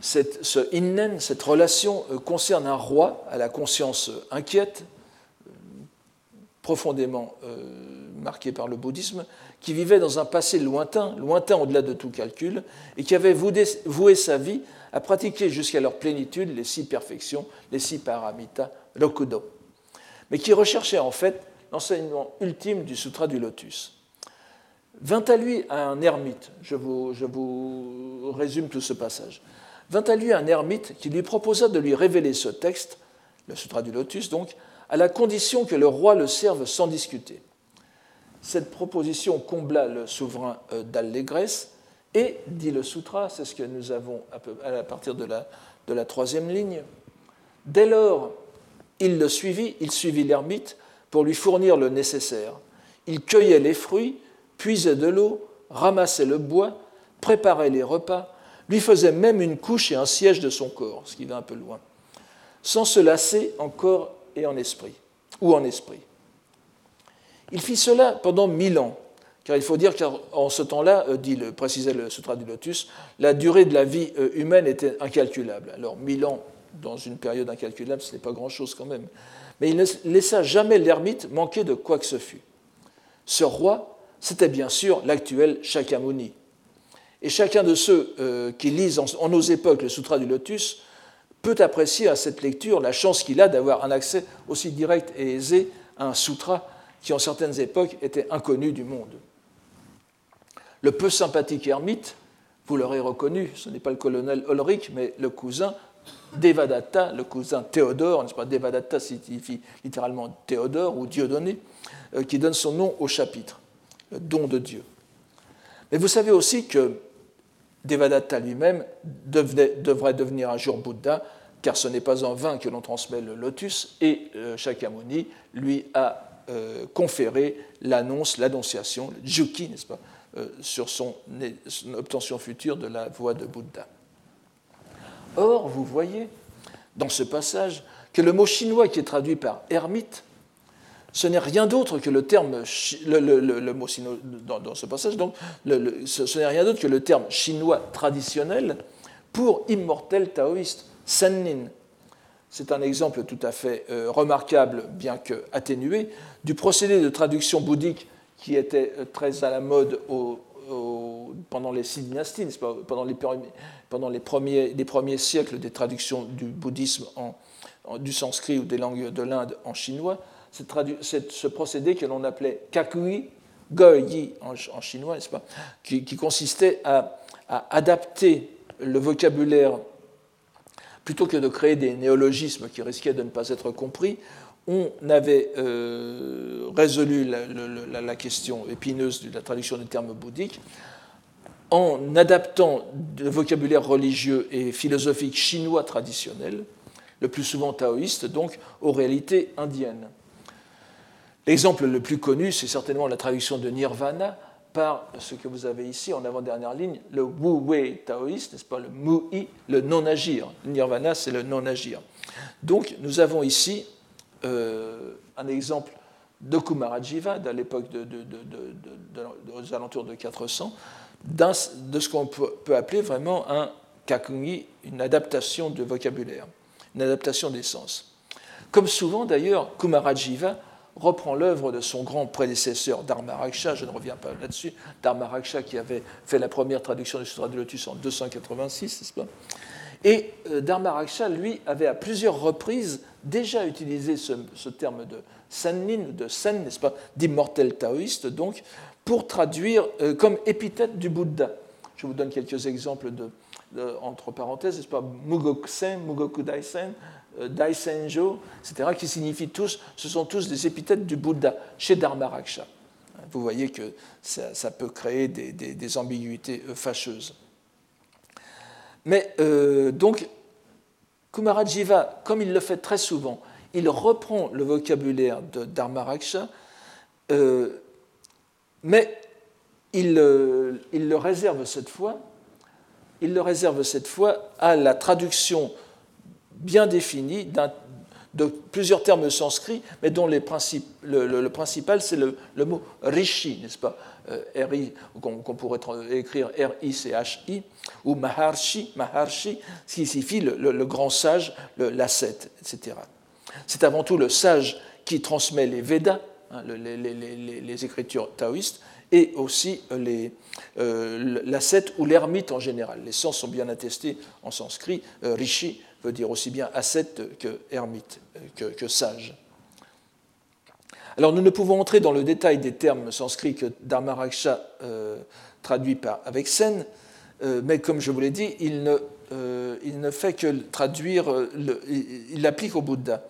Cette, ce innen, cette relation euh, concerne un roi à la conscience inquiète, profondément marqué par le bouddhisme, qui vivait dans un passé lointain, lointain au-delà de tout calcul, et qui avait voué sa vie à pratiquer jusqu'à leur plénitude les six perfections, les six paramita, rokudo, mais qui recherchait en fait l'enseignement ultime du Sutra du Lotus. Vint à lui un ermite, je vous, je vous résume tout ce passage, vint à lui un ermite qui lui proposa de lui révéler ce texte, le Sutra du Lotus donc, à la condition que le roi le serve sans discuter. Cette proposition combla le souverain euh, d'allégresse et, dit le sutra, c'est ce que nous avons à partir de la, de la troisième ligne, dès lors, il le suivit, il suivit l'ermite pour lui fournir le nécessaire. Il cueillait les fruits, puisait de l'eau, ramassait le bois, préparait les repas, lui faisait même une couche et un siège de son corps, ce qui va un peu loin, sans se lasser en corps et en esprit, ou en esprit. Il fit cela pendant mille ans, car il faut dire qu'en ce temps-là, euh, dit le, précisait le Sutra du Lotus, la durée de la vie euh, humaine était incalculable. Alors mille ans dans une période incalculable, ce n'est pas grand-chose quand même. Mais il ne laissa jamais l'ermite manquer de quoi que ce fût. Ce roi, c'était bien sûr l'actuel Shakyamuni. Et chacun de ceux euh, qui lisent en, nos époques le Sutra du Lotus peut apprécier à cette lecture la chance qu'il a d'avoir un accès aussi direct et aisé à un sutra qui en certaines époques était inconnu du monde. Le peu sympathique ermite, vous l'aurez reconnu, ce n'est pas le colonel Ulrich, mais le cousin Devadatta, le cousin Théodore, n'est-ce pas Devadatta signifie littéralement Théodore ou Dieudonné, euh, qui donne son nom au chapitre, don de Dieu. Mais vous savez aussi que Devadatta lui-même devrait devenir un jour Bouddha, car ce n'est pas en vain que l'on transmet le lotus, et euh, Shakyamuni lui a euh, conférer l'annonce, l'annonciation, le juki, n'est-ce pas, sur son, obtention future de la voie de Bouddha. Or, vous voyez dans ce passage que le mot chinois qui est traduit par ermite, ce n'est rien d'autre que le terme, le, mot dans, ce passage, donc, ce, n'est rien d'autre que le terme chinois traditionnel pour immortel taoïste, sennin, c'est un exemple tout à fait euh, remarquable, bien que atténué, du procédé de traduction bouddhique qui était euh, très à la mode pendant les six dynasties, pendant, les, premiers, les, premiers, siècles des traductions du bouddhisme du sanskrit ou des langues de l'Inde en chinois. Ce procédé que l'on appelait kakui, goyi en, en chinois, qui, consistait à, à adapter le vocabulaire plutôt que de créer des néologismes qui risquaient de ne pas être compris, on avait euh, résolu la, question épineuse de la traduction des termes bouddhiques en adaptant le vocabulaire religieux et philosophique chinois traditionnel, le plus souvent taoïste, donc aux réalités indiennes. L'exemple le plus connu, c'est certainement la traduction de nirvana, par ce que vous avez ici en avant-dernière ligne, le wu-wei taoïste, n'est-ce pas, le mu-i, le non-agir. Nirvana, c'est le non-agir. Donc, nous avons ici euh, un exemple de Kumarajiva, à l'époque de, aux alentours de 400, de ce qu'on peut appeler vraiment un kakungi, une adaptation de vocabulaire, une adaptation des sens. Comme souvent d'ailleurs, Kumarajiva reprend l'œuvre de son grand prédécesseur Dharmaraksha, je ne reviens pas là-dessus, Dharmaraksha qui avait fait la première traduction du Sutra de Lotus en 286, n'est-ce pas? Et euh, Dharmaraksha, lui, avait à plusieurs reprises déjà utilisé ce, terme de sannin, de sen, n'est-ce pas, d'immortel taoïste, donc, pour traduire euh, comme épithète du Bouddha. Je vous donne quelques exemples de, entre parenthèses, n'est-ce pas, Mugoksen, Mugokudaisen, euh, Daisenjo, etc., qui signifient tous, ce sont tous des épithètes du Bouddha chez Dharmaraksha. Vous voyez que ça, peut créer des, ambiguïtés euh, fâcheuses. Mais euh, donc, Kumarajiva, comme il le fait très souvent, il reprend le vocabulaire de Dharmaraksha, mais il, il, le réserve cette fois, il le réserve cette fois à la traduction bien définie de plusieurs termes sanscrits, mais dont le, principal, c'est le, mot rishi, n'est-ce pas? Euh, qu'on pourrait écrire R-I-C-H-I, ou Maharshi, Maharshi, ce qui signifie le, grand sage, l'ascète, etc. C'est avant tout le sage qui transmet les Védas, hein, les, écritures taoïstes, et aussi euh, l'ascète ou l'ermite en général. Les sens sont bien attestés en sanskrit. Euh, rishi veut dire aussi bien ascète que ermite, euh, que, sage. Alors nous ne pouvons entrer dans le détail des termes sanscrits que Dharmaraksha traduit par, avec Sen, mais comme je vous l'ai dit, il ne, il ne, fait que traduire, il l'applique au Bouddha.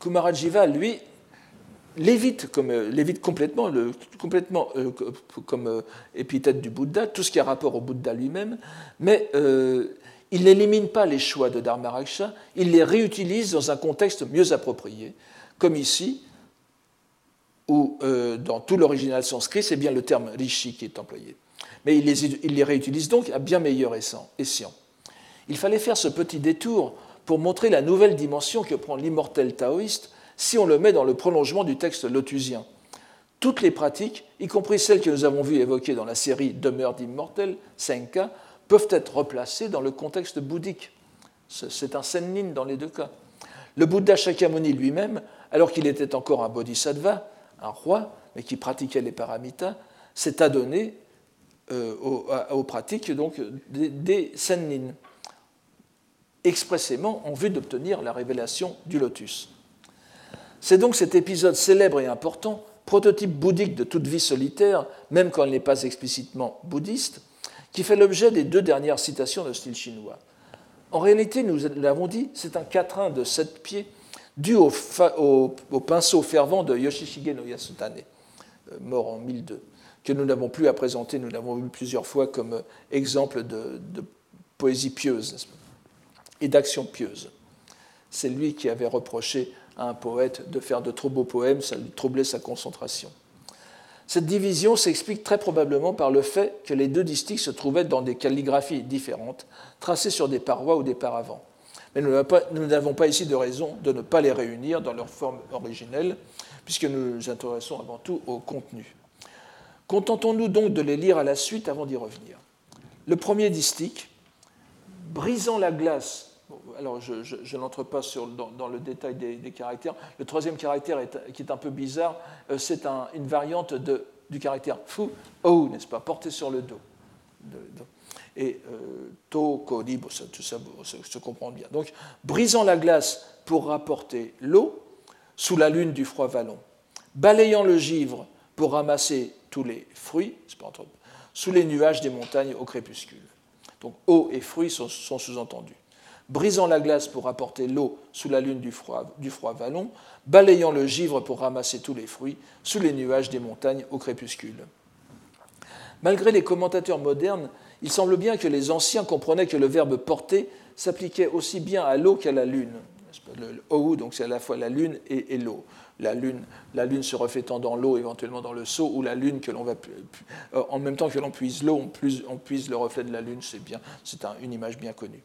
Kumarajiva, lui, l'évite, comme, euh, complètement, complètement euh, comme euh, épithète du Bouddha, tout ce qui a rapport au Bouddha lui-même, mais il n'élimine pas les choix de Dharmaraksha, il les réutilise dans un contexte mieux approprié, comme ici, où dans tout l'original sanskrit, c'est bien le terme rishi qui est employé. Mais il les, il les réutilise donc à bien meilleur escient. Il fallait faire ce petit détour pour montrer la nouvelle dimension que prend l'immortel taoïste si on le met dans le prolongement du texte lotusien. Toutes les pratiques, y compris celles que nous avons vues évoquées dans la série Demeure d'immortel, Senka, peuvent être replacées dans le contexte bouddhique. C'est un sennin dans les deux cas. Le Bouddha Shakyamuni lui-même, alors qu'il était encore un bodhisattva, un roi, mais qui pratiquait les paramitas, s'est adonné euh, aux, pratiques donc, des, des sennin, expressément en vue d'obtenir la révélation du lotus. C'est donc cet épisode célèbre et important, prototype bouddhique de toute vie solitaire, même quand elle n'est pas explicitement bouddhiste, qui fait l'objet des deux dernières citations de style chinois. En réalité, nous l'avons dit, c'est un quatrain de sept pieds dû au, pinceau fervent de Yoshishige no Yasutane, euh, mort en 1002, que nous n'avons plus à présenter, nous l'avons vu plusieurs fois comme exemple de poésie pieuse et d'action pieuse. C'est lui qui avait reproché à un poète de faire de trop beaux poèmes, ça lui troublait sa concentration. Cette division s'explique très probablement par le fait que les deux distiques se trouvaient dans des calligraphies différentes, tracées sur des parois ou des paravents. Mais nous n'avons pas ici de raison de ne pas les réunir dans leur forme originelle, puisque nous nous intéressons avant tout au contenu. Contentons-nous donc de les lire à la suite avant d'y revenir. Le premier distique, brisant la glace alors je, n'entre pas dans, le détail des, caractères. Le troisième caractère qui est un peu bizarre, euh, c'est une variante du caractère fu, ou, n'est-ce pas, porté sur le dos. et euh, to, ko, tout ça se comprend bien. Donc, brisant la glace pour rapporter l'eau sous la lune du froid vallon, balayant le givre pour ramasser tous les fruits, sous les nuages des montagnes au crépuscule. Donc eau et fruits sont sous-entendus brisant la glace pour apporter l'eau sous la lune du froid, vallon, balayant le givre pour ramasser tous les fruits sous les nuages des montagnes au crépuscule. Malgré les commentateurs modernes, il semble bien que les anciens comprenaient que le verbe porter s'appliquait aussi bien à l'eau qu'à la lune. Le donc c'est à la fois la lune et, l'eau. La lune, la lune se reflétant dans l'eau, éventuellement dans le seau, ou la lune que l'on va, euh, en même temps que l'on puise l'eau, on puise, le reflet de la lune, c'est bien, c'est une image bien connue.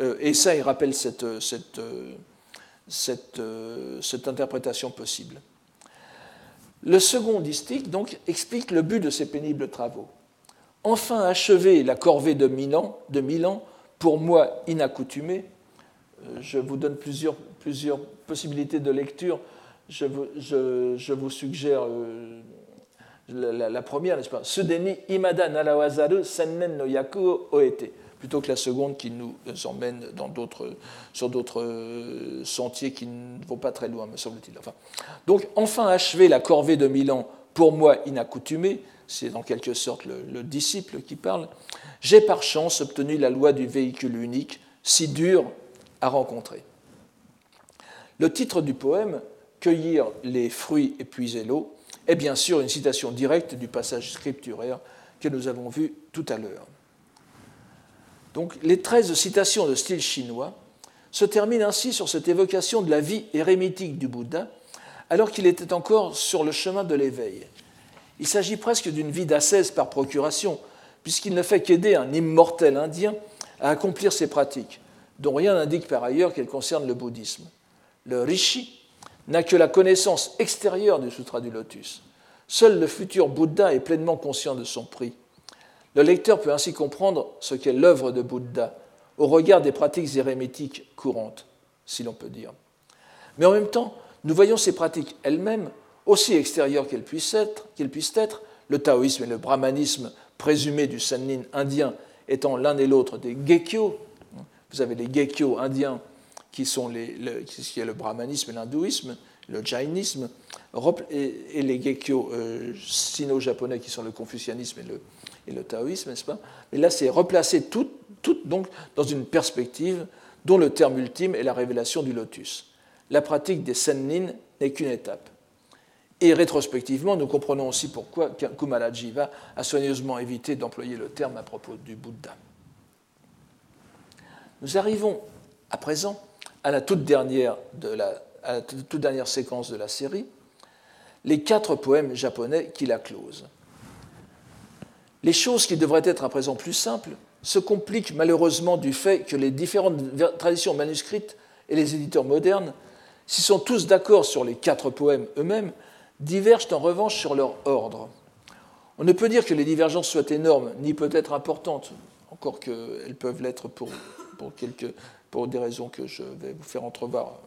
Euh, et ça, il rappelle cette, cette, cette, cette interprétation possible. Le second distique donc, explique le but de ces pénibles travaux. Enfin achever la corvée de Milan, de Milan pour moi inaccoutumée, euh, je vous donne plusieurs, plusieurs possibilités de lecture. Je vous, je, je vous suggère euh, la, première, n'est-ce pas? Sudeni imada narawazaru sennen no yaku oete plutôt que la seconde qui nous emmène sur d'autres euh, sentiers qui ne vont pas très loin, me semble-t-il. Enfin, donc, enfin achever la corvée de Milan, pour moi inaccoutumée, c'est en quelque sorte le, disciple qui parle, j'ai par chance obtenu la loi du véhicule unique, si dur à rencontrer. Le titre du poème, Cueillir les fruits et puiser l'eau, est bien sûr une citation directe du passage scripturaire que nous avons vu tout à l'heure. Donc les 13 citations de style chinois se terminent ainsi sur cette évocation de la vie érémitique du Bouddha, alors qu'il était encore sur le chemin de l'éveil. Il s'agit presque d'une vie d'ascèse par procuration, puisqu'il ne fait qu'aider un immortel indien à accomplir ses pratiques, dont rien n'indique par ailleurs qu'elle concerne le bouddhisme. Le rishi n'a que la connaissance extérieure du Sutra du Lotus. Seul le futur Bouddha est pleinement conscient de son prix. Le lecteur peut ainsi comprendre ce qu'est l'œuvre de Bouddha au regard des pratiques érémétiques courantes, si l'on peut dire. Mais en même temps, nous voyons ces pratiques elles-mêmes, aussi extérieures qu'elles puissent être, puissent être, le taoïsme et le brahmanisme présumé du sannin indien étant l'un et l'autre des gekkyo. Vous avez les gekkyo indiens qui sont le brahmanisme et l'hindouisme, le jainisme, et, les gekkyo euh, sino-japonais qui sont le confucianisme et le, taoïsme, n'est-ce pas? Mais là, c'est replacer tout, donc dans une perspective dont le terme ultime est la révélation du lotus. La pratique des sennin n'est qu'une étape. Et rétrospectivement, nous comprenons aussi pourquoi Kumarajiva a soigneusement évité d'employer le terme à propos du Bouddha. Nous arrivons à présent à la toute dernière, de la, à la toute dernière séquence de la série, les quatre poèmes japonais qui la closent. Les choses qui devraient être à présent plus simples se compliquent malheureusement du fait que les différentes traditions manuscrites et les éditeurs modernes, s'ils sont tous d'accord sur les quatre poèmes eux-mêmes, divergent en revanche sur leur ordre. On ne peut dire que les divergences soient énormes, ni peut-être importantes, encore qu'elles peuvent l'être pour, pour, quelques, pour des raisons que je vais vous faire entrevoir.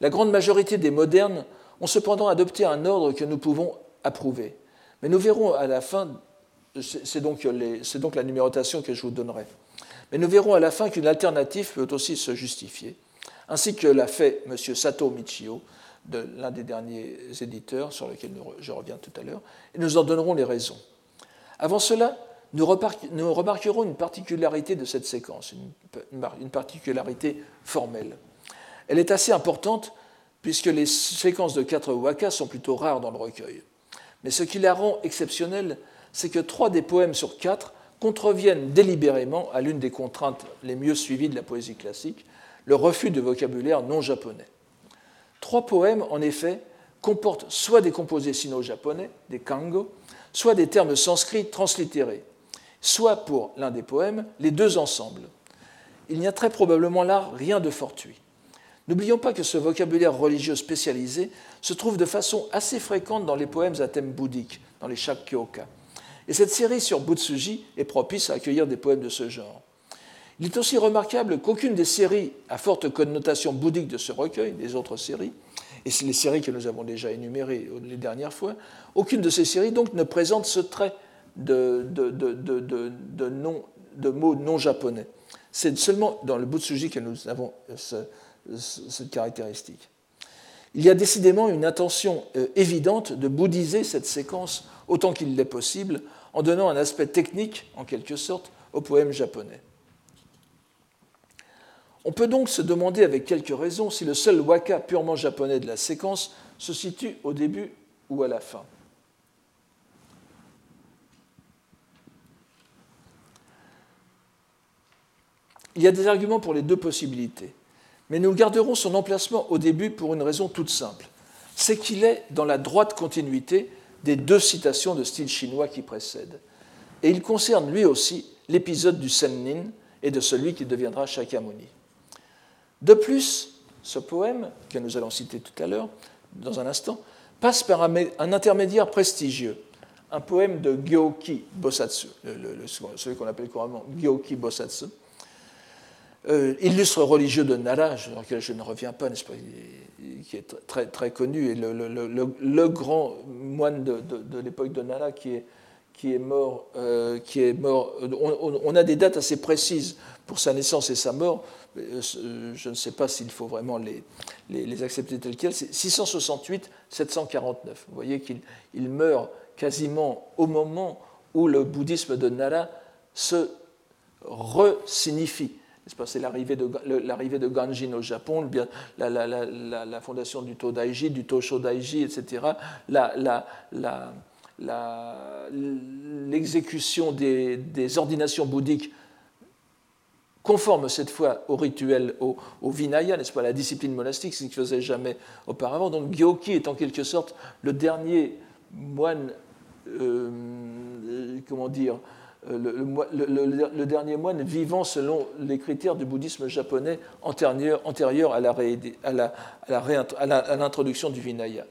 La grande majorité des modernes ont cependant adopté un ordre que nous pouvons approuver. Mais nous verrons à la fin, c'est donc, la numérotation que je vous donnerai. Mais nous verrons à la fin qu'une alternative peut aussi se justifier, ainsi que l'a fait M. Sato Michio de l'un des derniers éditeurs sur lequel je reviens tout à l'heure, et nous en donnerons les raisons. Avant cela, nous, remarquerons une particularité de cette séquence, une particularité formelle. Elle est assez importante puisque les séquences de quatre wakas sont plutôt rares dans le recueil. Mais ce qui la rend exceptionnelle, c'est que trois des poèmes sur quatre contreviennent délibérément à l'une des contraintes les mieux suivies de la poésie classique, le refus de vocabulaire non japonais. Trois poèmes, en effet, comportent soit des composés sino-japonais, des kango, soit des termes sanscrits translittérés, soit pour l'un des poèmes, les deux ensemble. Il n'y a très probablement là rien de fortuit. N'oublions pas que ce vocabulaire religieux spécialisé se trouve de façon assez fréquente dans les poèmes à thème bouddhique, dans les Shakkyoka. Et cette série sur Butsuji est propice à accueillir des poèmes de ce genre. Il est aussi remarquable qu'aucune des séries à forte connotation bouddhique de ce recueil, des autres séries, et c'est les séries que nous avons déjà énumérées les dernières fois, aucune de ces séries donc ne présente ce trait de, mots non japonais. C'est seulement dans le Butsuji que nous avons cette caractéristique. Il y a décidément une intention euh, évidente de bouddhiser cette séquence autant qu'il l'est possible, en donnant un aspect technique, en quelque sorte, au poème japonais. On peut donc se demander avec quelques raisons si le seul waka purement japonais de la séquence se situe au début ou à la fin. Il y a des arguments pour les deux possibilités, mais nous garderons son emplacement au début pour une raison toute simple. C'est qu'il est dans la droite continuité des deux citations de style chinois qui précèdent. Et il concerne lui aussi l'épisode du Sennin et de celui qui deviendra Shakyamuni. De plus, ce poème, que nous allons citer tout à l'heure, dans un instant, passe par un, intermédiaire prestigieux, un poème de Gyoki Bosatsu, celui qu'on appelle couramment Gyoki Bosatsu, euh, illustre religieux de Nara, dans lequel je ne reviens pas, pas, qui est très, très connu, et le, grand moine de, l'époque de Nara qui est, qui est mort. Euh, qui est mort on, a des dates assez précises pour sa naissance et sa mort. Euh, je ne sais pas s'il faut vraiment les, les, accepter telles quelles. C'est 668-749. Vous voyez qu'il meurt quasiment au moment où le bouddhisme de Nara se re-signifie. C'est l'arrivée de, de Ganjin au Japon, la, la, la, la fondation du Todaiji, du Toshodaiji, etc. L'exécution des, des ordinations bouddhiques conforme cette fois au rituel, au, Vinaya, n'est-ce pas, la discipline monastique, ce qu'il ne faisait jamais auparavant. Donc Gyoki est en quelque sorte le dernier moine, euh, comment dire, le, dernier moine vivant selon les critères du bouddhisme japonais antérieur, à l'introduction du Vinaya.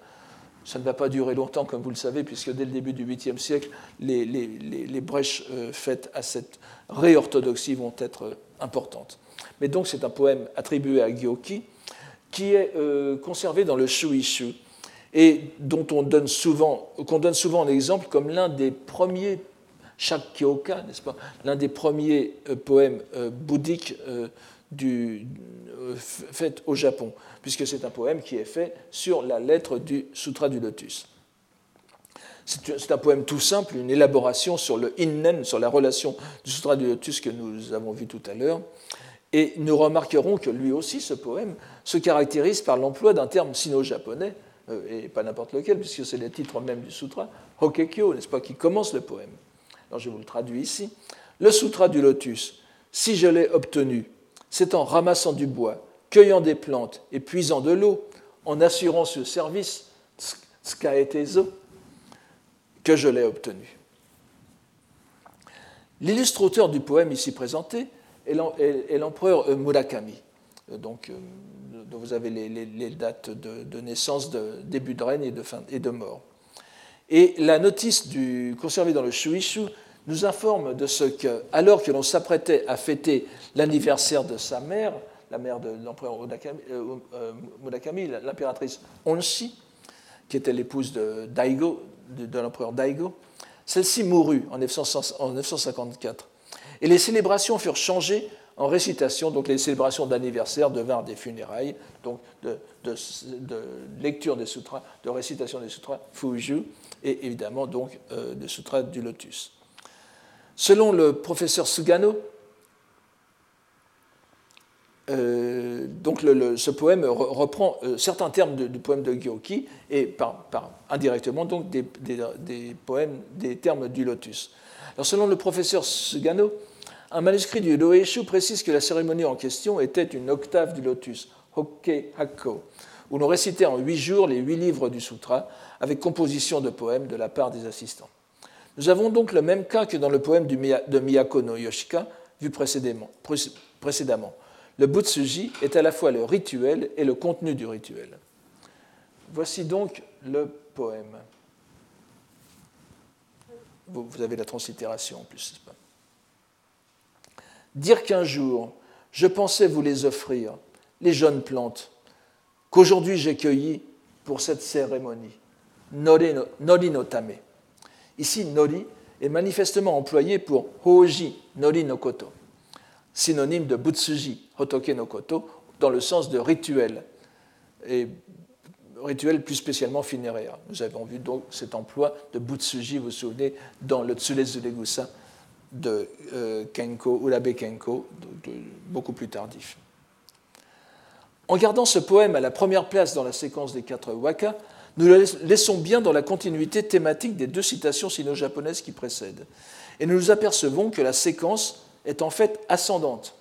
Ça ne va pas durer longtemps, comme vous le savez, puisque dès le début du 8e siècle, les, les brèches faites à cette réorthodoxie vont être importantes. Mais donc c'est un poème attribué à Gyoki qui est conservé dans le Shuishu et dont on donne souvent, qu'on donne souvent en exemple comme l'un des premiers Shakkyoka, n'est-ce pas, l'un des premiers euh, poèmes euh, bouddhiques euh, du, fait au Japon, puisque c'est un poème qui est fait sur la lettre du Sutra du Lotus. C'est un poème tout simple, une élaboration sur le innen, sur la relation du Sutra du Lotus que nous avons vu tout à l'heure. Et nous remarquerons que lui aussi, ce poème, se caractérise par l'emploi d'un terme sino-japonais, et pas n'importe lequel, puisque c'est le titre même du sutra, Hokekyo, n'est-ce pas, qui commence le poème. Alors je vous le traduis ici. Le sutra du lotus, si je l'ai obtenu, c'est en ramassant du bois, cueillant des plantes et puisant de l'eau, en assurant ce service, skaetezo, que je l'ai obtenu. L'illustre auteur du poème ici présenté est l'empereur Murakami, donc, euh, vous avez les, dates de, naissance, de début de règne et de, fin, et de mort. Et la notice conservée dans le Shuishu nous informe de ce que, alors que l'on s'apprêtait à fêter l'anniversaire de sa mère, la mère de l'empereur Murakami, euh, euh, l'impératrice Onshi, qui était l'épouse de, Daigo, de, l'empereur Daigo, celle-ci mourut en 954. Et les célébrations furent changées en récitation, donc les célébrations d'anniversaire devinrent des funérailles, donc de, lecture des sutras, de récitation des sutras, Fuju, et évidemment donc euh, des sutras du lotus. Selon le professeur Sugano, euh, donc ce poème reprend euh, certains termes du poème de Gyoki et indirectement donc des, poèmes, des termes du lotus. Alors selon le professeur Sugano, un manuscrit du Doeshu précise que la cérémonie en question était une octave du lotus, Hokke Hakko, où l'on récitait en huit jours les huit livres du sutra, avec composition de poèmes de la part des assistants. Nous avons donc le même cas que dans le poème de Miyako no Yoshika, vu précédemment. Le Butsuji est à la fois le rituel et le contenu du rituel. Voici donc le poème. Vous avez la translittération en plus, Dire qu'un jour, je pensais vous les offrir, les jeunes plantes, qu'aujourd'hui j'ai cueillies pour cette cérémonie. Nori no. Ici, nori est manifestement employé pour hoji nori no koto, synonyme de butsuji hotoke no koto, dans le sens de rituel, et rituel plus spécialement funéraire. Nous avons vu donc cet emploi de butsuji, vous vous souvenez, dans le Tsulezu Legusa de euh, Kenko, ou l'abbé Kenko, beaucoup plus tardif. En gardant ce poème à la première place dans la séquence des quatre waka, nous le laissons bien dans la continuité thématique des deux citations sino-japonaises qui précèdent. Et nous nous apercevons que la séquence est en fait ascendante.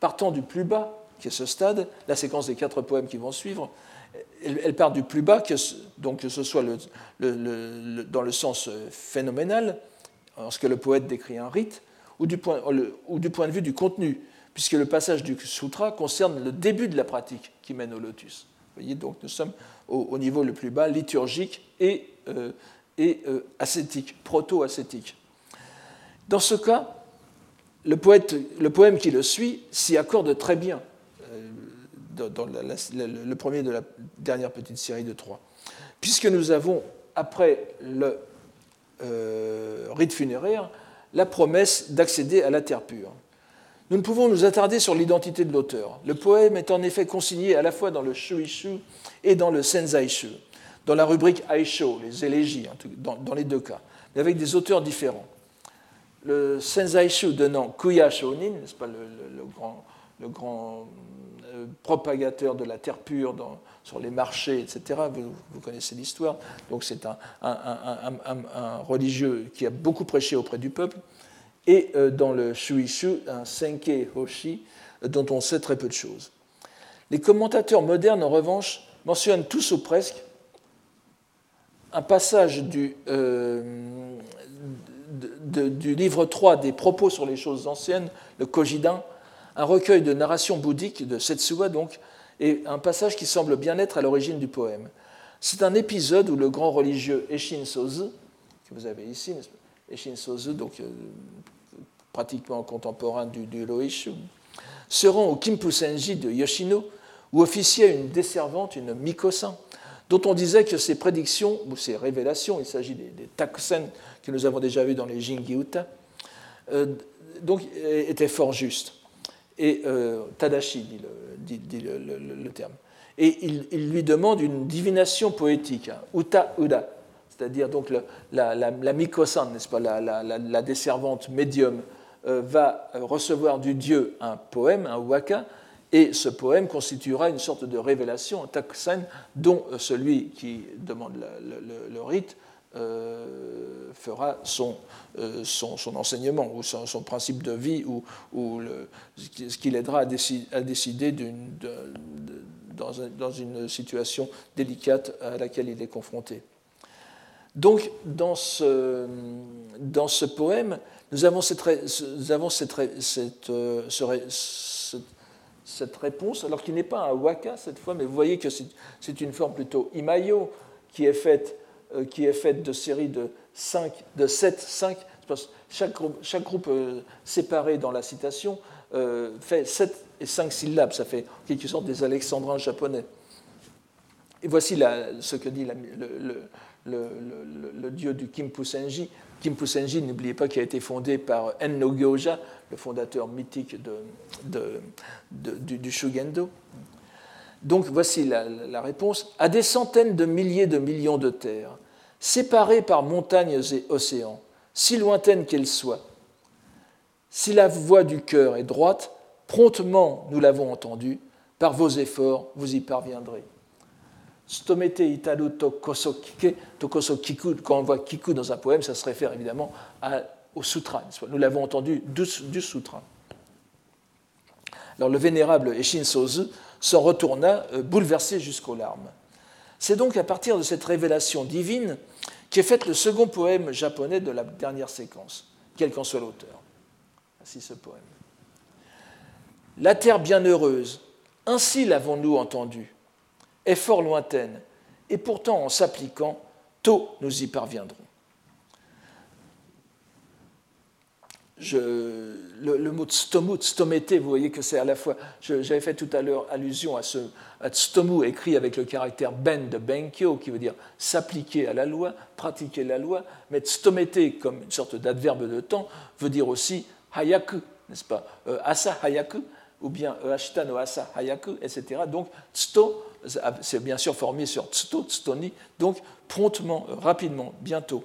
Partant du plus bas, qui est ce stade, la séquence des quatre poèmes qui vont suivre, elle, part du plus bas, que, donc que ce soit dans le sens euh, phénoménal, lorsque le poète décrit un rite, ou du, point, de vue du contenu, puisque le passage du sutra concerne le début de la pratique qui mène au lotus. Vous voyez, donc nous sommes au, niveau le plus bas, liturgique et, euh, euh, ascétique, proto-ascétique. Dans ce cas, le, poème qui le suit s'y accorde très bien, euh, dans le premier de la dernière petite série de trois, puisque nous avons, après le rite funéraire, la promesse d'accéder à la terre pure. Nous ne pouvons nous attarder sur l'identité de l'auteur. Le poème est en effet consigné à la fois dans le Shuishu et dans le Senzaishu, dans la rubrique Aisho, les élégies, dans, les deux cas, mais avec des auteurs différents. Le Senzaishu donnant Kuya Shonin, n'est-ce pas, le, grand, le grand euh, propagateur de la terre pure sur les marchés, etc. Vous, connaissez l'histoire. Donc c'est un, religieux qui a beaucoup prêché auprès du peuple. Et euh, dans le Shuishu, un Senke Hoshi, dont on sait très peu de choses. Les commentateurs modernes, en revanche, mentionnent tous ou presque un passage du, euh, livre 3 des propos sur les choses anciennes, le Kojidin, un recueil de narrations bouddhiques de Setsuwa, donc, et un passage qui semble bien être à l'origine du poème. C'est un épisode où le grand religieux Eshin Sozu, que vous avez ici, Eshin Sozu, donc euh, pratiquement contemporain du, du Loishu, se rend au Kimpusenji de Yoshino, où officiait une desservante, une Mikosan, dont on disait que ses prédictions, ou ses révélations, il s'agit des, des, que nous avons déjà vus dans les Jingi Uta, euh, donc, étaient fort justes. Et euh, Tadashi dit, le, terme. Et il, lui demande une divination poétique, hein, Uta Uda, c'est-à-dire donc la, la, Mikosan, n'est-ce pas, la, desservante médium, euh, va recevoir du dieu un poème, un waka, et ce poème constituera une sorte de révélation, un taksen, dont euh, celui qui demande le, rite euh, fera son, euh, son, enseignement ou son, principe de vie ou, ce qui l'aidera à, décider dans, une situation délicate à laquelle il est confronté. Donc, dans ce, poème, nous avons cette, réponse, alors qu'il n'est pas un waka cette fois, mais vous voyez que c'est une forme plutôt imayo qui est faite, qui est faite de séries de, 5, de 7, 5. Chaque groupe, euh, séparé dans la citation euh, fait 7 et 5 syllabes. Ça fait en quelque sorte des alexandrins japonais. Et voici ce que dit le, dieu du Kimpusenji. Kimpusenji, n'oubliez pas, qui a été fondé par Enno Gyoja, le fondateur mythique du, du, Shugendo. Donc voici la, réponse. À des centaines de milliers de millions de terres, séparées par montagnes et océans, si lointaines qu'elles soient, si la voix du cœur est droite, promptement nous l'avons entendue, par vos efforts, vous y parviendrez. Stomete Italo Tokosokike, Tokosokiku, quand on voit Kiku dans un poème, ça se réfère évidemment au sutra. Nous l'avons entendu du, sutra. Alors le vénérable Eshin Sozu s'en retourna euh, bouleversé jusqu'aux larmes. C'est donc à partir de cette révélation divine qu'est fait le second poème japonais de la dernière séquence, quel qu'en soit l'auteur. Ainsi ce poème. La terre bienheureuse, ainsi l'avons-nous entendu est fort lointaine, et pourtant en s'appliquant, tôt nous y parviendrons. Le, mot stomu, stomete, vous voyez que c'est à la fois, j'avais fait tout à l'heure allusion à ce à stomu écrit avec le caractère ben de benkyo, qui veut dire s'appliquer à la loi, pratiquer la loi, mais stomete comme une sorte d'adverbe de temps veut dire aussi hayaku, n'est-ce pas? Euh, Asa hayaku, ou bien euh, ashita no asa hayaku, etc. Donc sto c'est bien sûr formé sur tsto, tstoni, donc promptement, euh, rapidement, bientôt.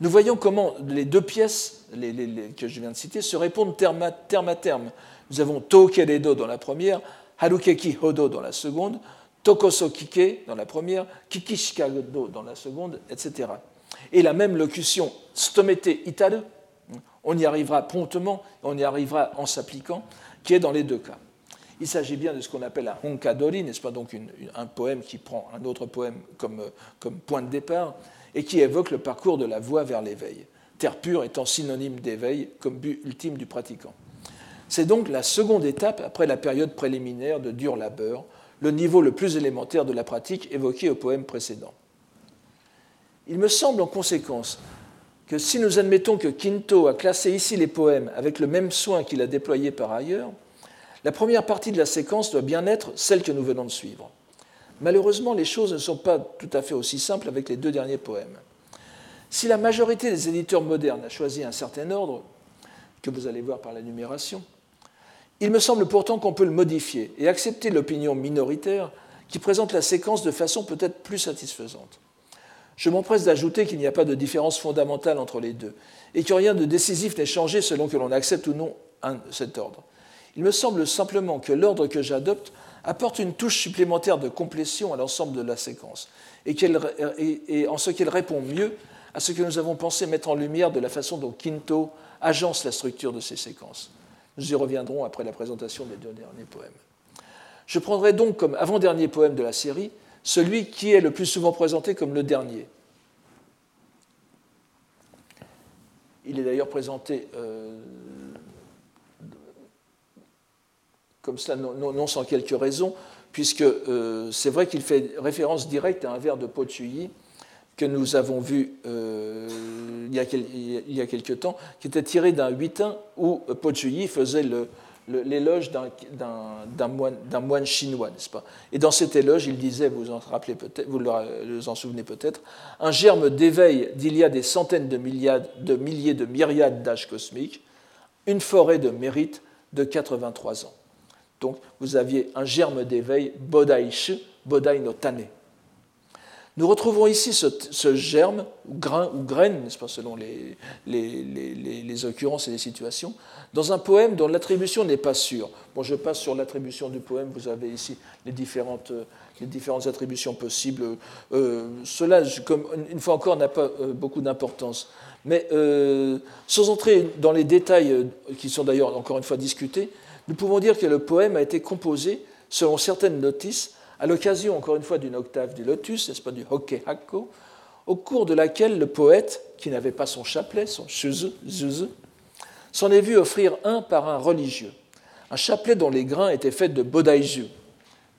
Nous voyons comment les deux pièces que je viens de citer se répondent terme à terme. Nous avons Tokeredo dans la première, Harukeki Hodo dans la seconde, Tokoso Kike dans la première, Kikishikado dans la seconde, etc. Et la même locution, Stomete Itaru, on y arrivera promptement, on y arrivera en s'appliquant, qui est dans les deux cas. Il s'agit bien de ce qu'on appelle un honkadori, n'est-ce pas donc un poème qui prend un autre poème comme, comme point de départ et qui évoque le parcours de la voie vers l'éveil, terre pure étant synonyme d'éveil comme but ultime du pratiquant. C'est donc la seconde étape après la période préliminaire de dur labeur, le niveau le plus élémentaire de la pratique évoqué au poème précédent. Il me semble en conséquence que si nous admettons que Quinto a classé ici les poèmes avec le même soin qu'il a déployé par ailleurs, la première partie de la séquence doit bien être celle que nous venons de suivre. Malheureusement, les choses ne sont pas tout à fait aussi simples avec les deux derniers poèmes. Si la majorité des éditeurs modernes a choisi un certain ordre, que vous allez voir par la numération, il me semble pourtant qu'on peut le modifier et accepter l'opinion minoritaire qui présente la séquence de façon peut-être plus satisfaisante. Je m'empresse d'ajouter qu'il n'y a pas de différence fondamentale entre les deux et que rien de décisif n'est changé selon que l'on accepte ou non cet ordre. Il me semble simplement que l'ordre que j'adopte apporte une touche supplémentaire de complétion à l'ensemble de la séquence, et, en ce qu'elle répond mieux à ce que nous avons pensé mettre en lumière de la façon dont Quinto agence la structure de ces séquences. Nous y reviendrons après la présentation des deux derniers poèmes. Je prendrai donc comme avant-dernier poème de la série celui qui est le plus souvent présenté comme le dernier. Il est d'ailleurs présenté comme ça, non, sans quelques raisons, puisque c'est vrai qu'il fait référence directe à un vers de Pochuyi que nous avons vu il, y a, il, y a, quelque temps, qui était tiré d'un huitain où Pochuyi faisait l'éloge d'un moine, chinois, n'est-ce pas? Et dans cet éloge, il disait, vous en rappelez peut-être, vous en souvenez peut-être, un germe d'éveil d'il y a des centaines de, de milliers de myriades d'âges cosmiques, une forêt de mérite de 83 ans. Donc, vous aviez un germe d'éveil, Bodai-shi, Bodai no Tane. Nous retrouvons ici ce, germe, grain, ou graine, n'est-ce pas, selon les, occurrences et les situations, dans un poème dont l'attribution n'est pas sûre. Bon, je passe sur l'attribution du poème, vous avez ici les différentes, les différentes attributions possibles. Euh, cela, comme, une fois encore, n'a pas euh, beaucoup d'importance. Mais euh, sans entrer dans les détails qui sont d'ailleurs encore une fois discutés, nous pouvons dire que le poème a été composé selon certaines notices à l'occasion, encore une fois, d'une octave du lotus, n'est-ce pas, du Hokkehakko, au cours de laquelle le poète, qui n'avait pas son chapelet, son shuzu, s'en est vu offrir un par un religieux, un chapelet dont les grains étaient faits de bodaiju.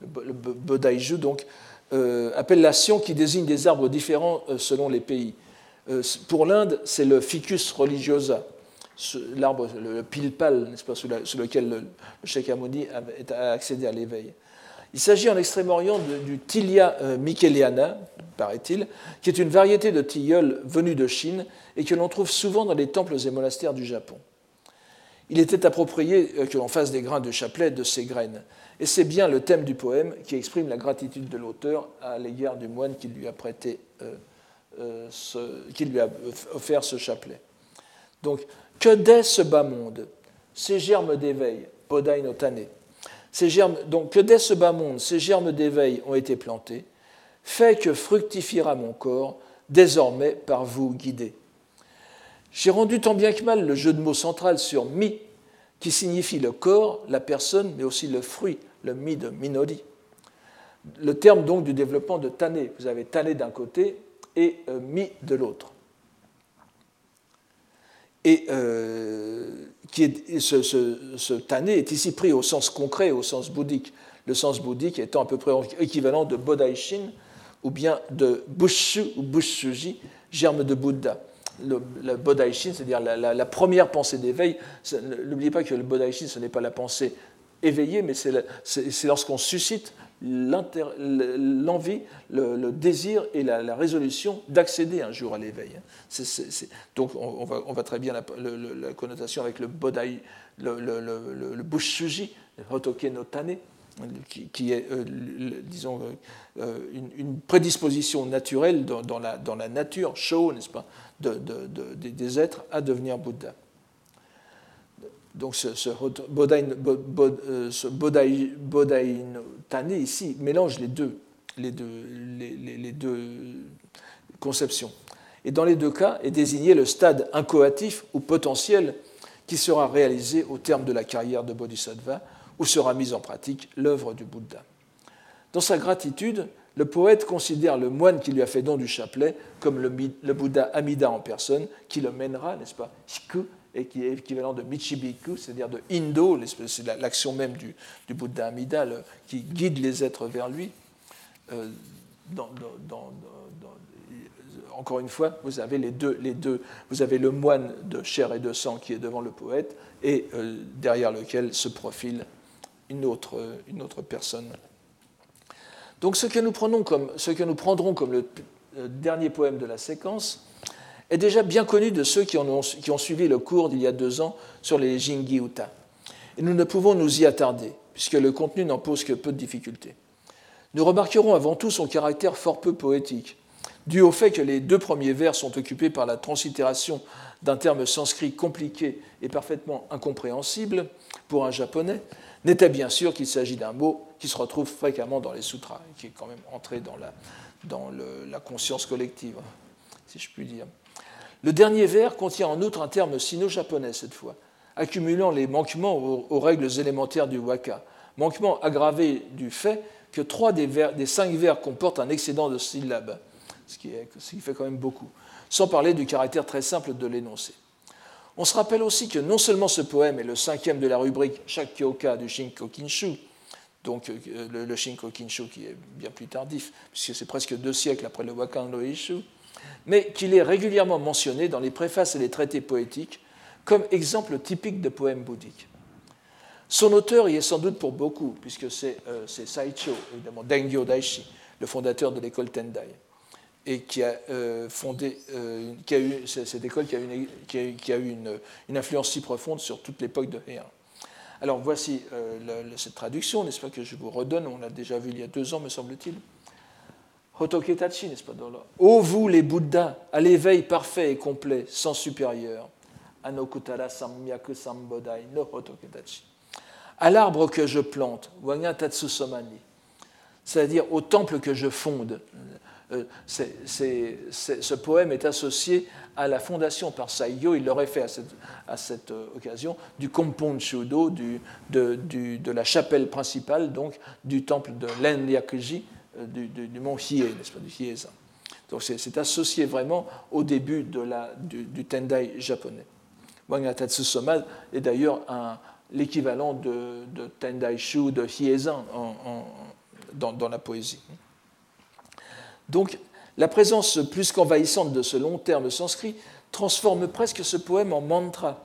Le bodaiju, donc, euh, appellation qui désigne des arbres différents euh, selon les pays. Euh, pour l'Inde, c'est le ficus religiosa, l'arbre, le pilpal, n'est-ce pas, sous, lequel le, le a accédé à l'éveil. Il s'agit en Extrême-Orient du Tilia euh, micheliana, paraît-il, qui est une variété de tilleul venue de Chine et que l'on trouve souvent dans les temples et monastères du Japon. Il était approprié euh, que l'on fasse des grains de chapelet de ces graines. Et c'est bien le thème du poème qui exprime la gratitude de l'auteur à l'égard du moine qui lui a prêté, euh, qui lui a offert ce chapelet. Donc, que dès ce bas monde, ces germes d'éveil, Tane, ces germes, donc que dès ce bas monde, ces germes d'éveil ont été plantés, fait que fructifiera mon corps, désormais par vous guidé. J'ai rendu tant bien que mal le jeu de mots central sur mi, qui signifie le corps, la personne, mais aussi le fruit, le mi de minori. Le terme donc du développement de tané. Vous avez tané d'un côté et euh, mi de l'autre. Et euh, qui est, ce, ce, tané est ici pris au sens concret, au sens bouddhique. Le sens bouddhique étant à peu près équivalent de Bodaishin ou bien de Bushu ou Bushuji, germe de Bouddha. Le, le c'est-à-dire la, première pensée d'éveil. N'oubliez pas que le Bodaishin, ce n'est pas la pensée éveillée, mais c'est lorsqu'on suscite l'envie, le, désir et la, résolution d'accéder un jour à l'éveil. donc on, va, très bien la, connotation avec le bodai, le, le, bushuji, hotoke no tane, qui, est, euh, disons, euh, une, prédisposition naturelle dans, la, nature, show, n'est-ce pas, des êtres à devenir Bouddha. Donc ce, ce, Ici mélange les deux, conceptions. Et dans les deux cas est désigné le stade incoatif ou potentiel qui sera réalisé au terme de la carrière de Bodhisattva, où sera mise en pratique l'œuvre du Bouddha. Dans sa gratitude, le poète considère le moine qui lui a fait don du chapelet comme le Bouddha Amida en personne, qui le mènera, n'est-ce pas, et qui est équivalent de Michibiku, c'est-à-dire de Indo, l'action même du, Bouddha Amida qui guide les êtres vers lui. Euh, encore une fois, vous avez les deux, vous avez le moine de chair et de sang qui est devant le poète et euh, derrière lequel se profile une autre, une autre personne. Donc ce que nous, comme, ce que nous prendrons comme le dernier poème de la séquence, est déjà bien connu de ceux qui, ont, suivi le cours d'il y a deux ans sur les Jingi Uta. Nous ne pouvons nous y attarder, puisque le contenu n'en pose que peu de difficultés. Nous remarquerons avant tout son caractère fort peu poétique, dû au fait que les deux premiers vers sont occupés par la translittération d'un terme sanskrit compliqué et parfaitement incompréhensible pour un japonais, n'était bien sûr qu'il s'agit d'un mot qui se retrouve fréquemment dans les sutras, qui est quand même entré dans la conscience collective, si je puis dire. Le dernier vers contient en outre un terme sino-japonais cette fois, accumulant les manquements aux, règles élémentaires du waka, manquement aggravé du fait que trois des, cinq vers comportent un excédent de syllabes, ce qui, fait quand même beaucoup, sans parler du caractère très simple de l'énoncé. On se rappelle aussi que non seulement ce poème est le cinquième de la rubrique Shakyoka du Shinko Kinshu, donc euh, le, le, Shinko Kinshu qui est bien plus tardif, puisque c'est presque deux siècles après le Wakan no Ishu, mais qu'il est régulièrement mentionné dans les préfaces et les traités poétiques comme exemple typique de poème bouddhique. Son auteur y est sans doute pour beaucoup, puisque c'est euh, Saicho, évidemment, Dengyo Daishi, le fondateur de l'école Tendai, et qui a euh, fondé, euh, qui a eu, cette école qui a, une, qui a, qui a eu une, influence si profonde sur toute l'époque de Heian. Alors voici euh, cette traduction, n'est-ce pas, que je vous redonne, on l'a déjà vu il y a deux ans, me semble-t-il. Hotoketachi, n'est-ce pas Ô vous les Bouddhas, à l'éveil parfait et complet, sans supérieur. Anokutara samyaku sambodai no. À l'arbre que je plante, c'est-à-dire au temple que je fonde. Euh, ce poème est associé à la fondation par Saiyo, il l'aurait fait à cette, euh, occasion, du Kompon Shudo, du, de, la chapelle principale, donc du temple de l'Enryakuji, du, du, mont Hiei, n'est-ce pas, du Hiei-san. Donc c'est associé vraiment au début de la, du, Tendai japonais. Wangatatsu Soma est d'ailleurs l'équivalent de, Tendai Shu, de Hiezan dans, dans la poésie. Donc, la présence plus qu'envahissante de ce long terme sanskrit transforme presque ce poème en mantra,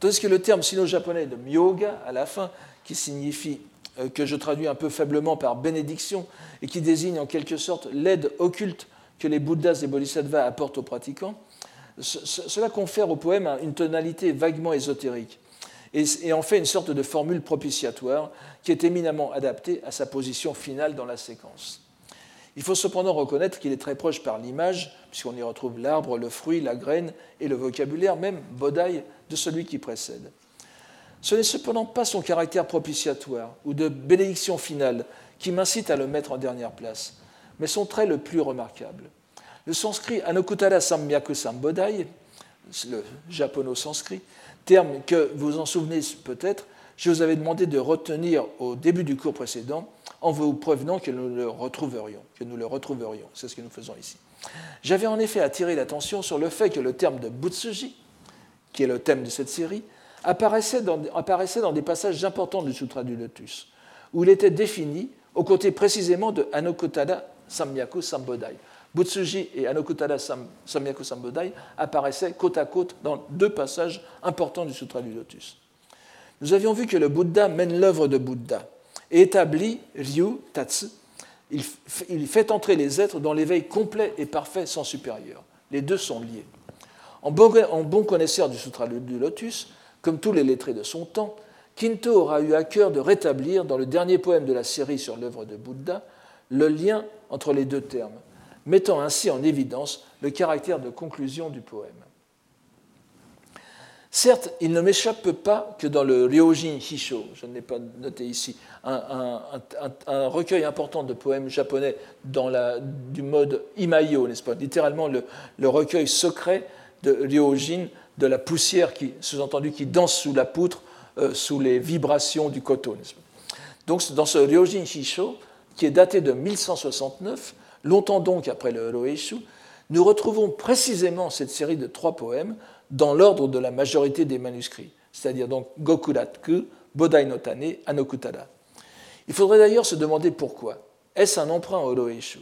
tandis que le terme sino-japonais de myoga, à la fin, qui signifie, euh, que je traduis un peu faiblement par bénédiction, et qui désigne en quelque sorte l'aide occulte que les Bouddhas et Bodhisattvas apportent aux pratiquants, cela confère au poème une tonalité vaguement ésotérique et en fait une sorte de formule propitiatoire qui est éminemment adaptée à sa position finale dans la séquence. Il faut cependant reconnaître qu'il est très proche par l'image, puisqu'on y retrouve l'arbre, le fruit, la graine et le vocabulaire, même bodai, de celui qui précède. Ce n'est cependant pas son caractère propitiatoire ou de bénédiction finale qui m'incite à le mettre en dernière place, mais son trait le plus remarquable. Le sanskrit Anokutara Samyaku Sambodai, le japono-sanskrit, terme que vous en souvenez peut-être, je vous avais demandé de retenir au début du cours précédent en vous prévenant que nous le retrouverions, que nous le retrouverions. C'est ce que nous faisons ici. J'avais en effet attiré l'attention sur le fait que le terme de Butsuji, qui est le thème de cette série, apparaissait dans, apparaissait dans des passages importants du Sutra du Lotus, où il était défini aux côtés précisément de Anokotada Samyaku Sambodai. Butsuji et Anokotada Sam, Samyaku Sambodai apparaissaient côte à côte dans deux passages importants du Sutra du Lotus. Nous avions vu que le Bouddha mène l'œuvre de Bouddha, établit Ryu Tatsu. Il, il fait entrer les êtres dans l'éveil complet et parfait sans supérieur. Les deux sont liés. En bon, en bon connaisseur du Sutra du Lotus, comme tous les lettrés de son temps, Kinto aura eu à cœur de rétablir, dans le dernier poème de la série sur l'œuvre de Bouddha, le lien entre les deux termes, mettant ainsi en évidence le caractère de conclusion du poème. Certes, il ne m'échappe pas que dans le Ryojin Hisho, je ne l'ai pas noté ici, un, recueil important de poèmes japonais du mode Imayo, n'est-ce pas? Littéralement le, le, recueil secret de Ryojin, de la poussière qui, sous-entendu, qui danse sous la poutre, euh, sous les vibrations du coton. Donc, dans ce Ryojin Hisho, qui est daté de 1169, longtemps donc après le Roeishu, nous retrouvons précisément cette série de trois poèmes dans l'ordre de la majorité des manuscrits, c'est-à-dire donc Gokuratku, Bodai no Tane, Anokutada. Il faudrait d'ailleurs se demander pourquoi. Est-ce un emprunt au Roeishu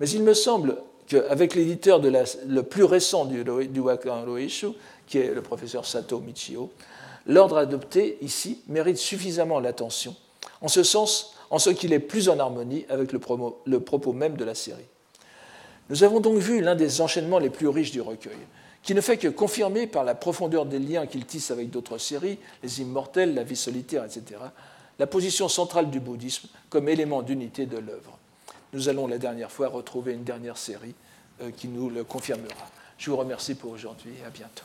Mais il me semble qu'avec l'éditeur le plus récent du, du Wakan Roeishu, qui est le professeur Sato Michio, l'ordre adopté ici mérite suffisamment l'attention, en ce sens, en ce qu'il est plus en harmonie avec le, propos même de la série. Nous avons donc vu l'un des enchaînements les plus riches du recueil, qui ne fait que confirmer par la profondeur des liens qu'il tisse avec d'autres séries, les immortels, la vie solitaire, etc., la position centrale du bouddhisme comme élément d'unité de l'œuvre. Nous allons la dernière fois retrouver une dernière série euh, qui nous le confirmera. Je vous remercie pour aujourd'hui et à bientôt.